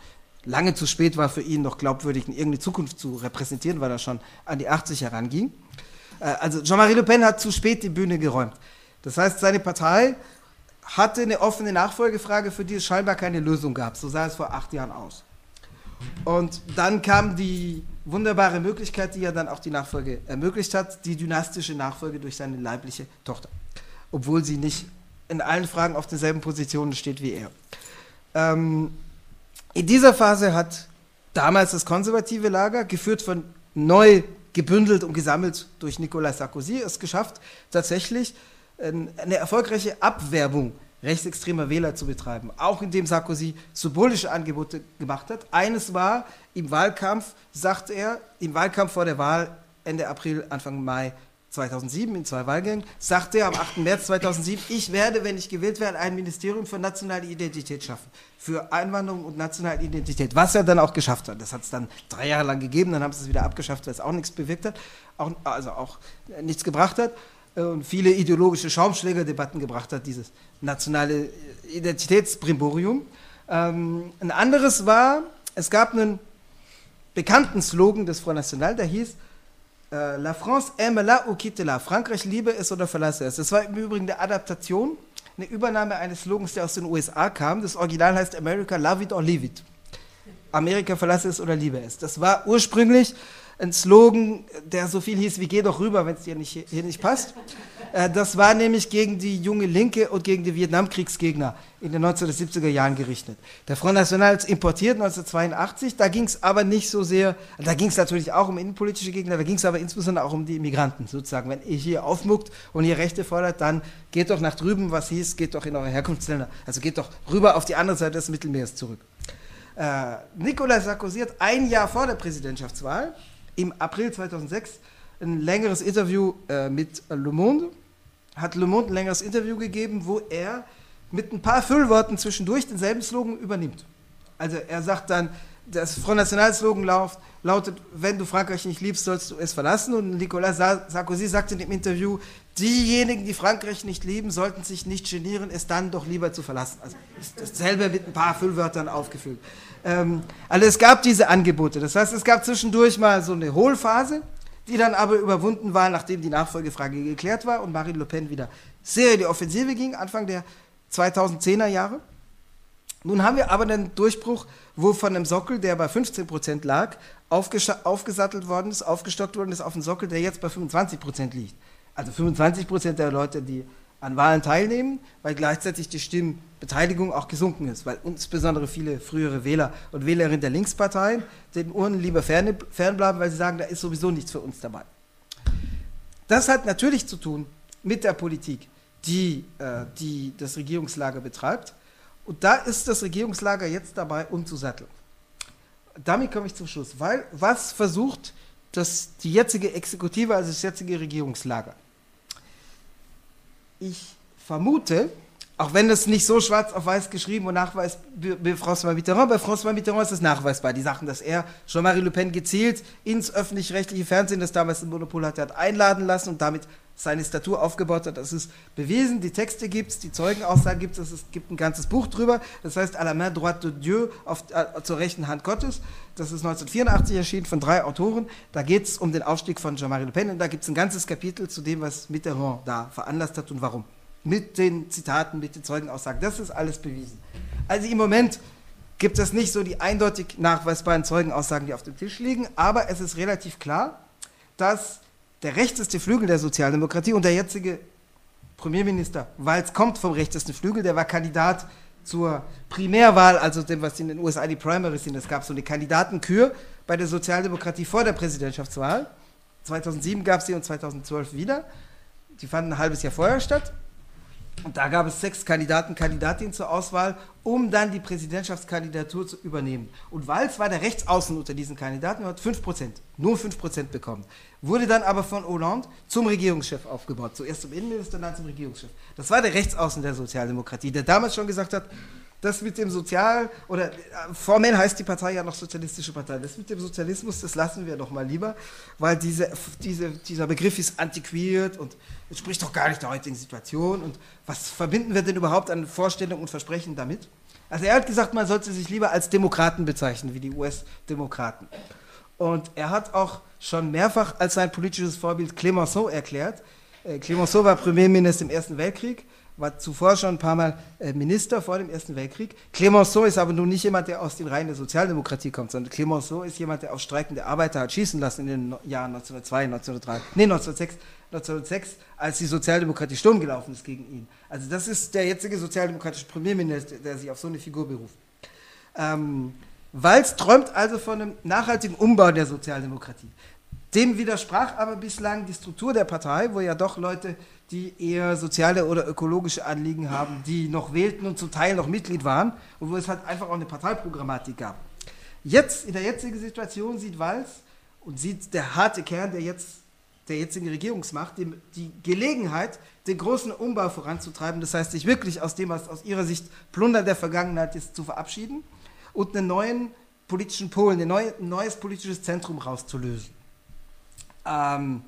lange zu spät war für ihn, noch glaubwürdig in irgendeine Zukunft zu repräsentieren, weil er schon an die 80 heranging. Äh, also Jean-Marie Le Pen hat zu spät die Bühne geräumt. Das heißt, seine Partei hatte eine offene Nachfolgefrage, für die es scheinbar keine Lösung gab. So sah es vor acht Jahren aus. Und dann kam die wunderbare Möglichkeit, die ja dann auch die Nachfolge ermöglicht hat, die dynastische Nachfolge durch seine leibliche Tochter. Obwohl sie nicht in allen Fragen auf derselben Position steht wie er. Ähm, in dieser Phase hat damals das konservative Lager, geführt von neu gebündelt und gesammelt durch Nicolas Sarkozy, es geschafft, tatsächlich eine erfolgreiche Abwerbung rechtsextremer Wähler zu betreiben, auch indem Sarkozy symbolische Angebote gemacht hat. Eines war, im Wahlkampf, sagte er, im Wahlkampf vor der Wahl Ende April, Anfang Mai 2007 in zwei Wahlgängen, sagte er am 8. März 2007, ich werde, wenn ich gewählt werde, ein Ministerium für nationale Identität schaffen. Für Einwanderung und nationale Identität. Was er dann auch geschafft hat. Das hat es dann drei Jahre lang gegeben, dann haben sie es wieder abgeschafft, weil es auch nichts bewirkt hat, auch, also auch nichts gebracht hat. Äh, und viele ideologische Schaumschlägerdebatten gebracht hat, dieses nationale Identitätsbrimborium. Ähm, ein anderes war, es gab einen bekannten Slogan des Front National, der hieß äh, La France aime la ou quitte la. Frankreich liebe es oder verlasse es. Das war im Übrigen eine Adaptation, eine Übernahme eines Slogans, der aus den USA kam. Das Original heißt America love it or leave it. Amerika verlasse es oder liebe es. Das war ursprünglich ein Slogan, der so viel hieß wie geh doch rüber, wenn es dir nicht, hier nicht passt. Äh, das war nämlich gegen die junge Linke und gegen die Vietnamkriegsgegner in den 1970er Jahren gerichtet. Der Front National importiert 1982, da ging es aber nicht so sehr, da ging es natürlich auch um innenpolitische Gegner, da ging es aber insbesondere auch um die Immigranten sozusagen. Wenn ihr hier aufmuckt und ihr Rechte fordert, dann geht doch nach drüben, was hieß, geht doch in eure Herkunftsländer, also geht doch rüber auf die andere Seite des Mittelmeers zurück. Äh, Nicolas Sarkozy hat ein Jahr vor der Präsidentschaftswahl im April 2006 ein längeres Interview äh, mit Le Monde, hat Le Monde ein längeres Interview gegeben, wo er mit ein paar Füllworten zwischendurch denselben Slogan übernimmt. Also er sagt dann, das Front National Slogan lautet, wenn du Frankreich nicht liebst, sollst du es verlassen. Und Nicolas Sarkozy sagt in dem Interview, diejenigen, die Frankreich nicht lieben, sollten sich nicht genieren, es dann doch lieber zu verlassen. Also dasselbe mit ein paar Füllwörtern aufgefüllt. Ähm, also es gab diese Angebote. Das heißt, es gab zwischendurch mal so eine Hohlphase, die dann aber überwunden war, nachdem die Nachfolgefrage geklärt war und Marine Le Pen wieder sehr in die Offensive ging, Anfang der 2010er Jahre. Nun haben wir aber einen Durchbruch, wo von einem Sockel, der bei 15 Prozent lag, aufgesattelt worden ist, aufgestockt worden ist auf einen Sockel, der jetzt bei 25 Prozent liegt. Also 25 Prozent der Leute, die an Wahlen teilnehmen, weil gleichzeitig die Stimmenbeteiligung auch gesunken ist, weil insbesondere viele frühere Wähler und Wählerinnen der Linksparteien den Urnen lieber fernbleiben, weil sie sagen, da ist sowieso nichts für uns dabei. Das hat natürlich zu tun mit der Politik, die, äh, die das Regierungslager betreibt. Und da ist das Regierungslager jetzt dabei, umzusatteln. Damit komme ich zum Schluss, weil was versucht das, die jetzige Exekutive, also das jetzige Regierungslager? Ich vermute, auch wenn das nicht so schwarz auf weiß geschrieben und nachweisbar bei François Mitterrand, bei François Mitterrand ist es nachweisbar. Die Sachen, dass er Jean-Marie Le Pen gezielt ins öffentlich-rechtliche Fernsehen, das damals ein Monopol hatte, hat einladen lassen und damit seine Statur aufgebaut hat. Das ist bewiesen, die Texte gibt es, die Zeugenaussagen gibt es, es gibt ein ganzes Buch drüber, das heißt À la main droite de Dieu, auf, äh, zur rechten Hand Gottes. Das ist 1984 erschienen von drei Autoren. Da geht es um den Aufstieg von Jean-Marie Le Pen und da gibt es ein ganzes Kapitel zu dem, was Mitterrand da veranlasst hat und warum. Mit den Zitaten, mit den Zeugenaussagen, das ist alles bewiesen. Also im Moment gibt es nicht so die eindeutig nachweisbaren Zeugenaussagen, die auf dem Tisch liegen, aber es ist relativ klar, dass der rechteste Flügel der Sozialdemokratie und der jetzige Premierminister Walz kommt vom rechtesten Flügel, der war Kandidat zur Primärwahl, also dem, was in den USA die Primaries sind. Es gab so eine Kandidatenkür bei der Sozialdemokratie vor der Präsidentschaftswahl. 2007 gab es sie und 2012 wieder. Die fanden ein halbes Jahr vorher statt. Und da gab es sechs Kandidaten, Kandidatinnen zur Auswahl, um dann die Präsidentschaftskandidatur zu übernehmen. Und Walz war der Rechtsaußen unter diesen Kandidaten und hat 5%, nur 5% bekommen. Wurde dann aber von Hollande zum Regierungschef aufgebaut. Zuerst zum Innenminister, dann zum Regierungschef. Das war der Rechtsaußen der Sozialdemokratie, der damals schon gesagt hat, das mit dem Sozial, oder äh, formell heißt die Partei ja noch Sozialistische Partei, das mit dem Sozialismus, das lassen wir doch mal lieber, weil diese, diese, dieser Begriff ist antiquiert und entspricht doch gar nicht der heutigen Situation. Und was verbinden wir denn überhaupt an Vorstellungen und Versprechen damit? Also er hat gesagt, man sollte sich lieber als Demokraten bezeichnen, wie die US-Demokraten. Und er hat auch schon mehrfach als sein politisches Vorbild Clemenceau erklärt. Äh, Clemenceau war Premierminister im Ersten Weltkrieg war zuvor schon ein paar Mal äh, Minister vor dem Ersten Weltkrieg. Clemenceau ist aber nun nicht jemand, der aus den Reihen der Sozialdemokratie kommt, sondern Clemenceau ist jemand, der auch streikende Arbeiter hat schießen lassen in den Jahren 1902, 1903, nee, 1906, 1906, als die Sozialdemokratie Sturm gelaufen ist gegen ihn. Also das ist der jetzige sozialdemokratische Premierminister, der sich auf so eine Figur beruft. Ähm, Walz träumt also von einem nachhaltigen Umbau der Sozialdemokratie. Dem widersprach aber bislang die Struktur der Partei, wo ja doch Leute die eher soziale oder ökologische Anliegen haben, die noch wählten und zum Teil noch Mitglied waren und wo es halt einfach auch eine Parteiprogrammatik gab. Jetzt, in der jetzigen Situation, sieht Walz und sieht der harte Kern der, jetzt, der jetzigen Regierungsmacht die, die Gelegenheit, den großen Umbau voranzutreiben, das heißt, sich wirklich aus dem, was aus ihrer Sicht Plunder der Vergangenheit ist, zu verabschieden und einen neuen politischen Polen, ein, neu, ein neues politisches Zentrum rauszulösen. Ähm,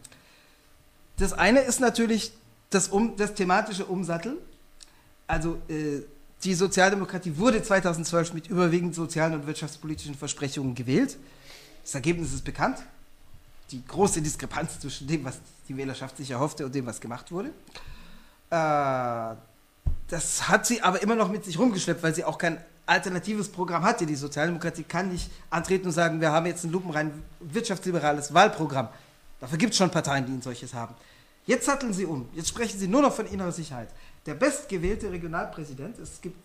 das eine ist natürlich das, um, das thematische Umsatteln. Also äh, die Sozialdemokratie wurde 2012 mit überwiegend sozialen und wirtschaftspolitischen Versprechungen gewählt. Das Ergebnis ist bekannt. Die große Diskrepanz zwischen dem, was die Wählerschaft sich erhoffte und dem, was gemacht wurde. Äh, das hat sie aber immer noch mit sich rumgeschleppt, weil sie auch kein alternatives Programm hatte. Die Sozialdemokratie kann nicht antreten und sagen, wir haben jetzt ein lupenrein wirtschaftsliberales Wahlprogramm. Dafür gibt es schon Parteien, die ein solches haben. Jetzt satteln sie um. Jetzt sprechen sie nur noch von innerer Sicherheit. Der bestgewählte Regionalpräsident, es gibt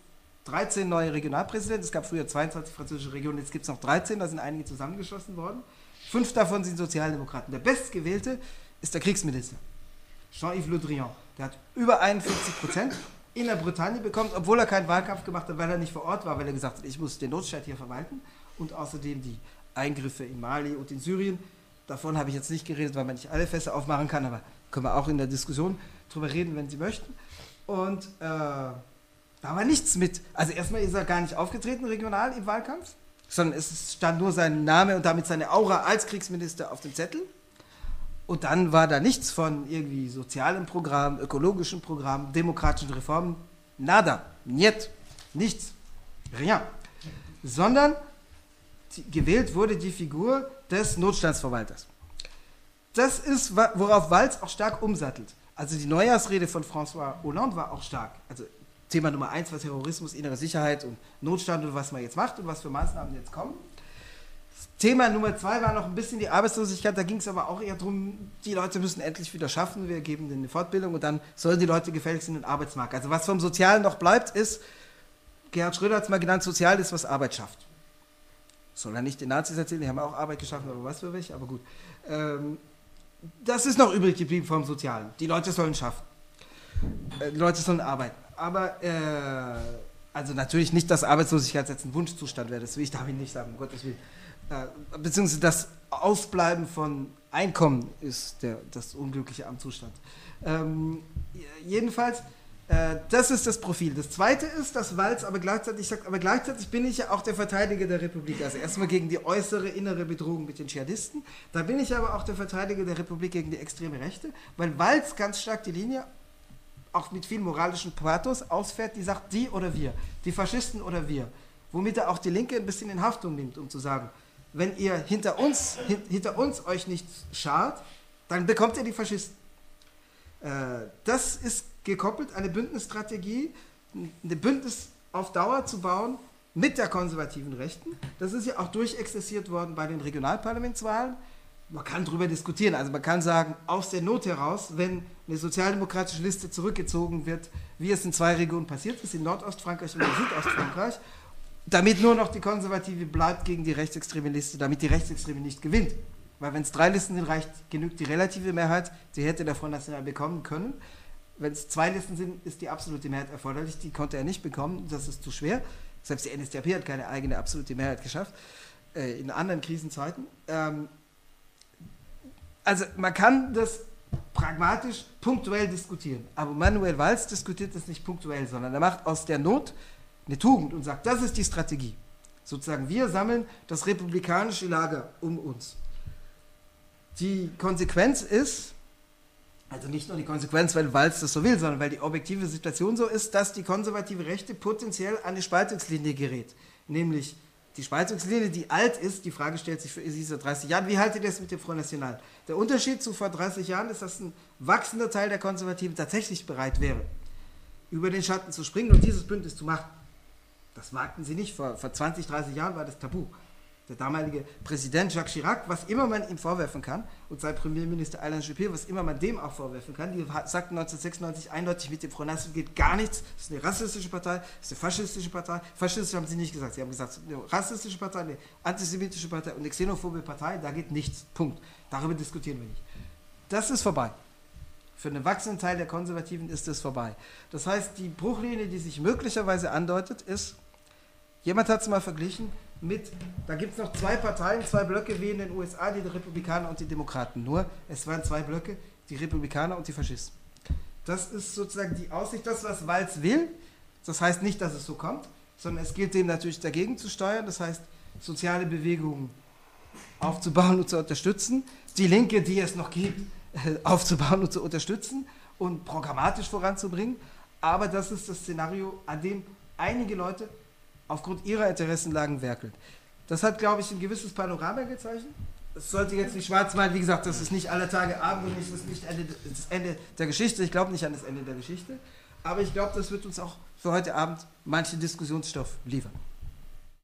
13 neue Regionalpräsidenten, es gab früher 22 französische Regionen, jetzt gibt es noch 13, da sind einige zusammengeschlossen worden. Fünf davon sind Sozialdemokraten. Der bestgewählte ist der Kriegsminister, Jean-Yves Le Drian. Der hat über 41 Prozent in der Bretagne bekommen, obwohl er keinen Wahlkampf gemacht hat, weil er nicht vor Ort war, weil er gesagt hat, ich muss den Notstand hier verwalten und außerdem die Eingriffe in Mali und in Syrien. Davon habe ich jetzt nicht geredet, weil man nicht alle Fässer aufmachen kann, aber können wir auch in der Diskussion drüber reden, wenn Sie möchten. Und äh, da war nichts mit. Also erstmal ist er gar nicht aufgetreten regional im Wahlkampf, sondern es stand nur sein Name und damit seine Aura als Kriegsminister auf dem Zettel. Und dann war da nichts von irgendwie sozialem Programm, ökologischen Programm, demokratischen Reformen. Nada. Niet. Nichts. Rien. Sondern gewählt wurde die Figur des Notstandsverwalters. Das ist, worauf Walz auch stark umsattelt. Also die Neujahrsrede von François Hollande war auch stark. Also Thema Nummer eins war Terrorismus, innere Sicherheit und Notstand und was man jetzt macht und was für Maßnahmen jetzt kommen. Thema Nummer zwei war noch ein bisschen die Arbeitslosigkeit. Da ging es aber auch eher darum, die Leute müssen endlich wieder schaffen. Wir geben denen eine Fortbildung und dann sollen die Leute gefälligst in den Arbeitsmarkt. Also was vom Sozialen noch bleibt, ist, Gerhard Schröder hat es mal genannt, sozial ist, was Arbeit schafft. Soll er nicht den Nazis erzählen, die haben auch Arbeit geschaffen, aber was für welche, aber gut. Ähm, das ist noch übrig geblieben vom Sozialen. Die Leute sollen schaffen. Äh, die Leute sollen arbeiten. Aber, äh, also natürlich nicht, dass Arbeitslosigkeit jetzt ein Wunschzustand wäre, das will ich damit nicht sagen, um Gottes Willen. Äh, beziehungsweise das Ausbleiben von Einkommen ist der, das Unglückliche am Zustand. Ähm, jedenfalls, das ist das Profil. Das zweite ist, dass Walz aber gleichzeitig sagt, aber gleichzeitig bin ich ja auch der Verteidiger der Republik. Also erstmal gegen die äußere, innere Bedrohung mit den Dschihadisten. Da bin ich aber auch der Verteidiger der Republik gegen die extreme Rechte, weil Walz ganz stark die Linie, auch mit viel moralischem Pathos, ausfährt, die sagt, die oder wir, die Faschisten oder wir. Womit er auch die Linke ein bisschen in Haftung nimmt, um zu sagen, wenn ihr hinter uns, hinter uns euch nicht schart, dann bekommt ihr die Faschisten. Äh, das ist gekoppelt, eine Bündnisstrategie, eine Bündnis auf Dauer zu bauen mit der konservativen Rechten. Das ist ja auch durchexerziert worden bei den Regionalparlamentswahlen. man kann darüber diskutieren. Also man kann sagen, aus der Not heraus, wenn eine sozialdemokratische Liste zurückgezogen wird, wie es in zwei Regionen passiert ist, in Nordostfrankreich und in Südostfrankreich, damit nur noch die Konservative bleibt gegen die rechtsextreme Liste, damit die rechtsextreme nicht gewinnt. Weil wenn es drei Listen sind, reicht, genügt die relative Mehrheit, die hätte der Front National bekommen können. Wenn es zwei Listen sind, ist die absolute Mehrheit erforderlich, die konnte er nicht bekommen, das ist zu schwer. Selbst die NSDAP hat keine eigene absolute Mehrheit geschafft, äh, in anderen Krisenzeiten. Ähm, also man kann das pragmatisch, punktuell diskutieren. Aber Manuel Valls diskutiert das nicht punktuell, sondern er macht aus der Not eine Tugend und sagt, das ist die Strategie. Sozusagen, wir sammeln das republikanische Lager um uns. Die Konsequenz ist, also nicht nur die Konsequenz, weil Walz das so will, sondern weil die objektive Situation so ist, dass die konservative Rechte potenziell an die Spaltungslinie gerät. Nämlich die Spaltungslinie, die alt ist, die Frage stellt sich für diese 30 Jahren, wie haltet ihr das mit dem Front National? Der Unterschied zu vor 30 Jahren ist, dass ein wachsender Teil der Konservativen tatsächlich bereit wäre, über den Schatten zu springen und dieses Bündnis zu machen. Das wagten sie nicht. Vor, vor 20, 30 Jahren war das Tabu der damalige Präsident Jacques Chirac, was immer man ihm vorwerfen kann, und sein Premierminister Alain Juppé, was immer man dem auch vorwerfen kann, die sagten 1996 eindeutig, mit dem Front National geht gar nichts, das ist eine rassistische Partei, das ist eine faschistische Partei. Faschistisch haben sie nicht gesagt, sie haben gesagt, eine rassistische Partei, eine antisemitische Partei und eine xenophobe Partei, da geht nichts. Punkt. Darüber diskutieren wir nicht. Das ist vorbei. Für einen wachsenden Teil der Konservativen ist es vorbei. Das heißt, die Bruchlinie, die sich möglicherweise andeutet, ist, jemand hat es mal verglichen, mit, da gibt es noch zwei Parteien, zwei Blöcke wie in den USA, die Republikaner und die Demokraten. Nur, es waren zwei Blöcke, die Republikaner und die Faschisten. Das ist sozusagen die Aussicht, das, was Walz will. Das heißt nicht, dass es so kommt, sondern es gilt dem natürlich dagegen zu steuern. Das heißt, soziale Bewegungen aufzubauen und zu unterstützen. Die Linke, die es noch gibt, aufzubauen und zu unterstützen und programmatisch voranzubringen. Aber das ist das Szenario, an dem einige Leute aufgrund ihrer Interessenlagen werkelt. Das hat, glaube ich, ein gewisses Panorama gezeichnet. Es sollte jetzt nicht schwarz malen, wie gesagt, das ist nicht aller Tage Abend und das ist nicht Ende, das Ende der Geschichte. Ich glaube nicht an das Ende der Geschichte. Aber ich glaube, das wird uns auch für heute Abend manchen Diskussionsstoff liefern.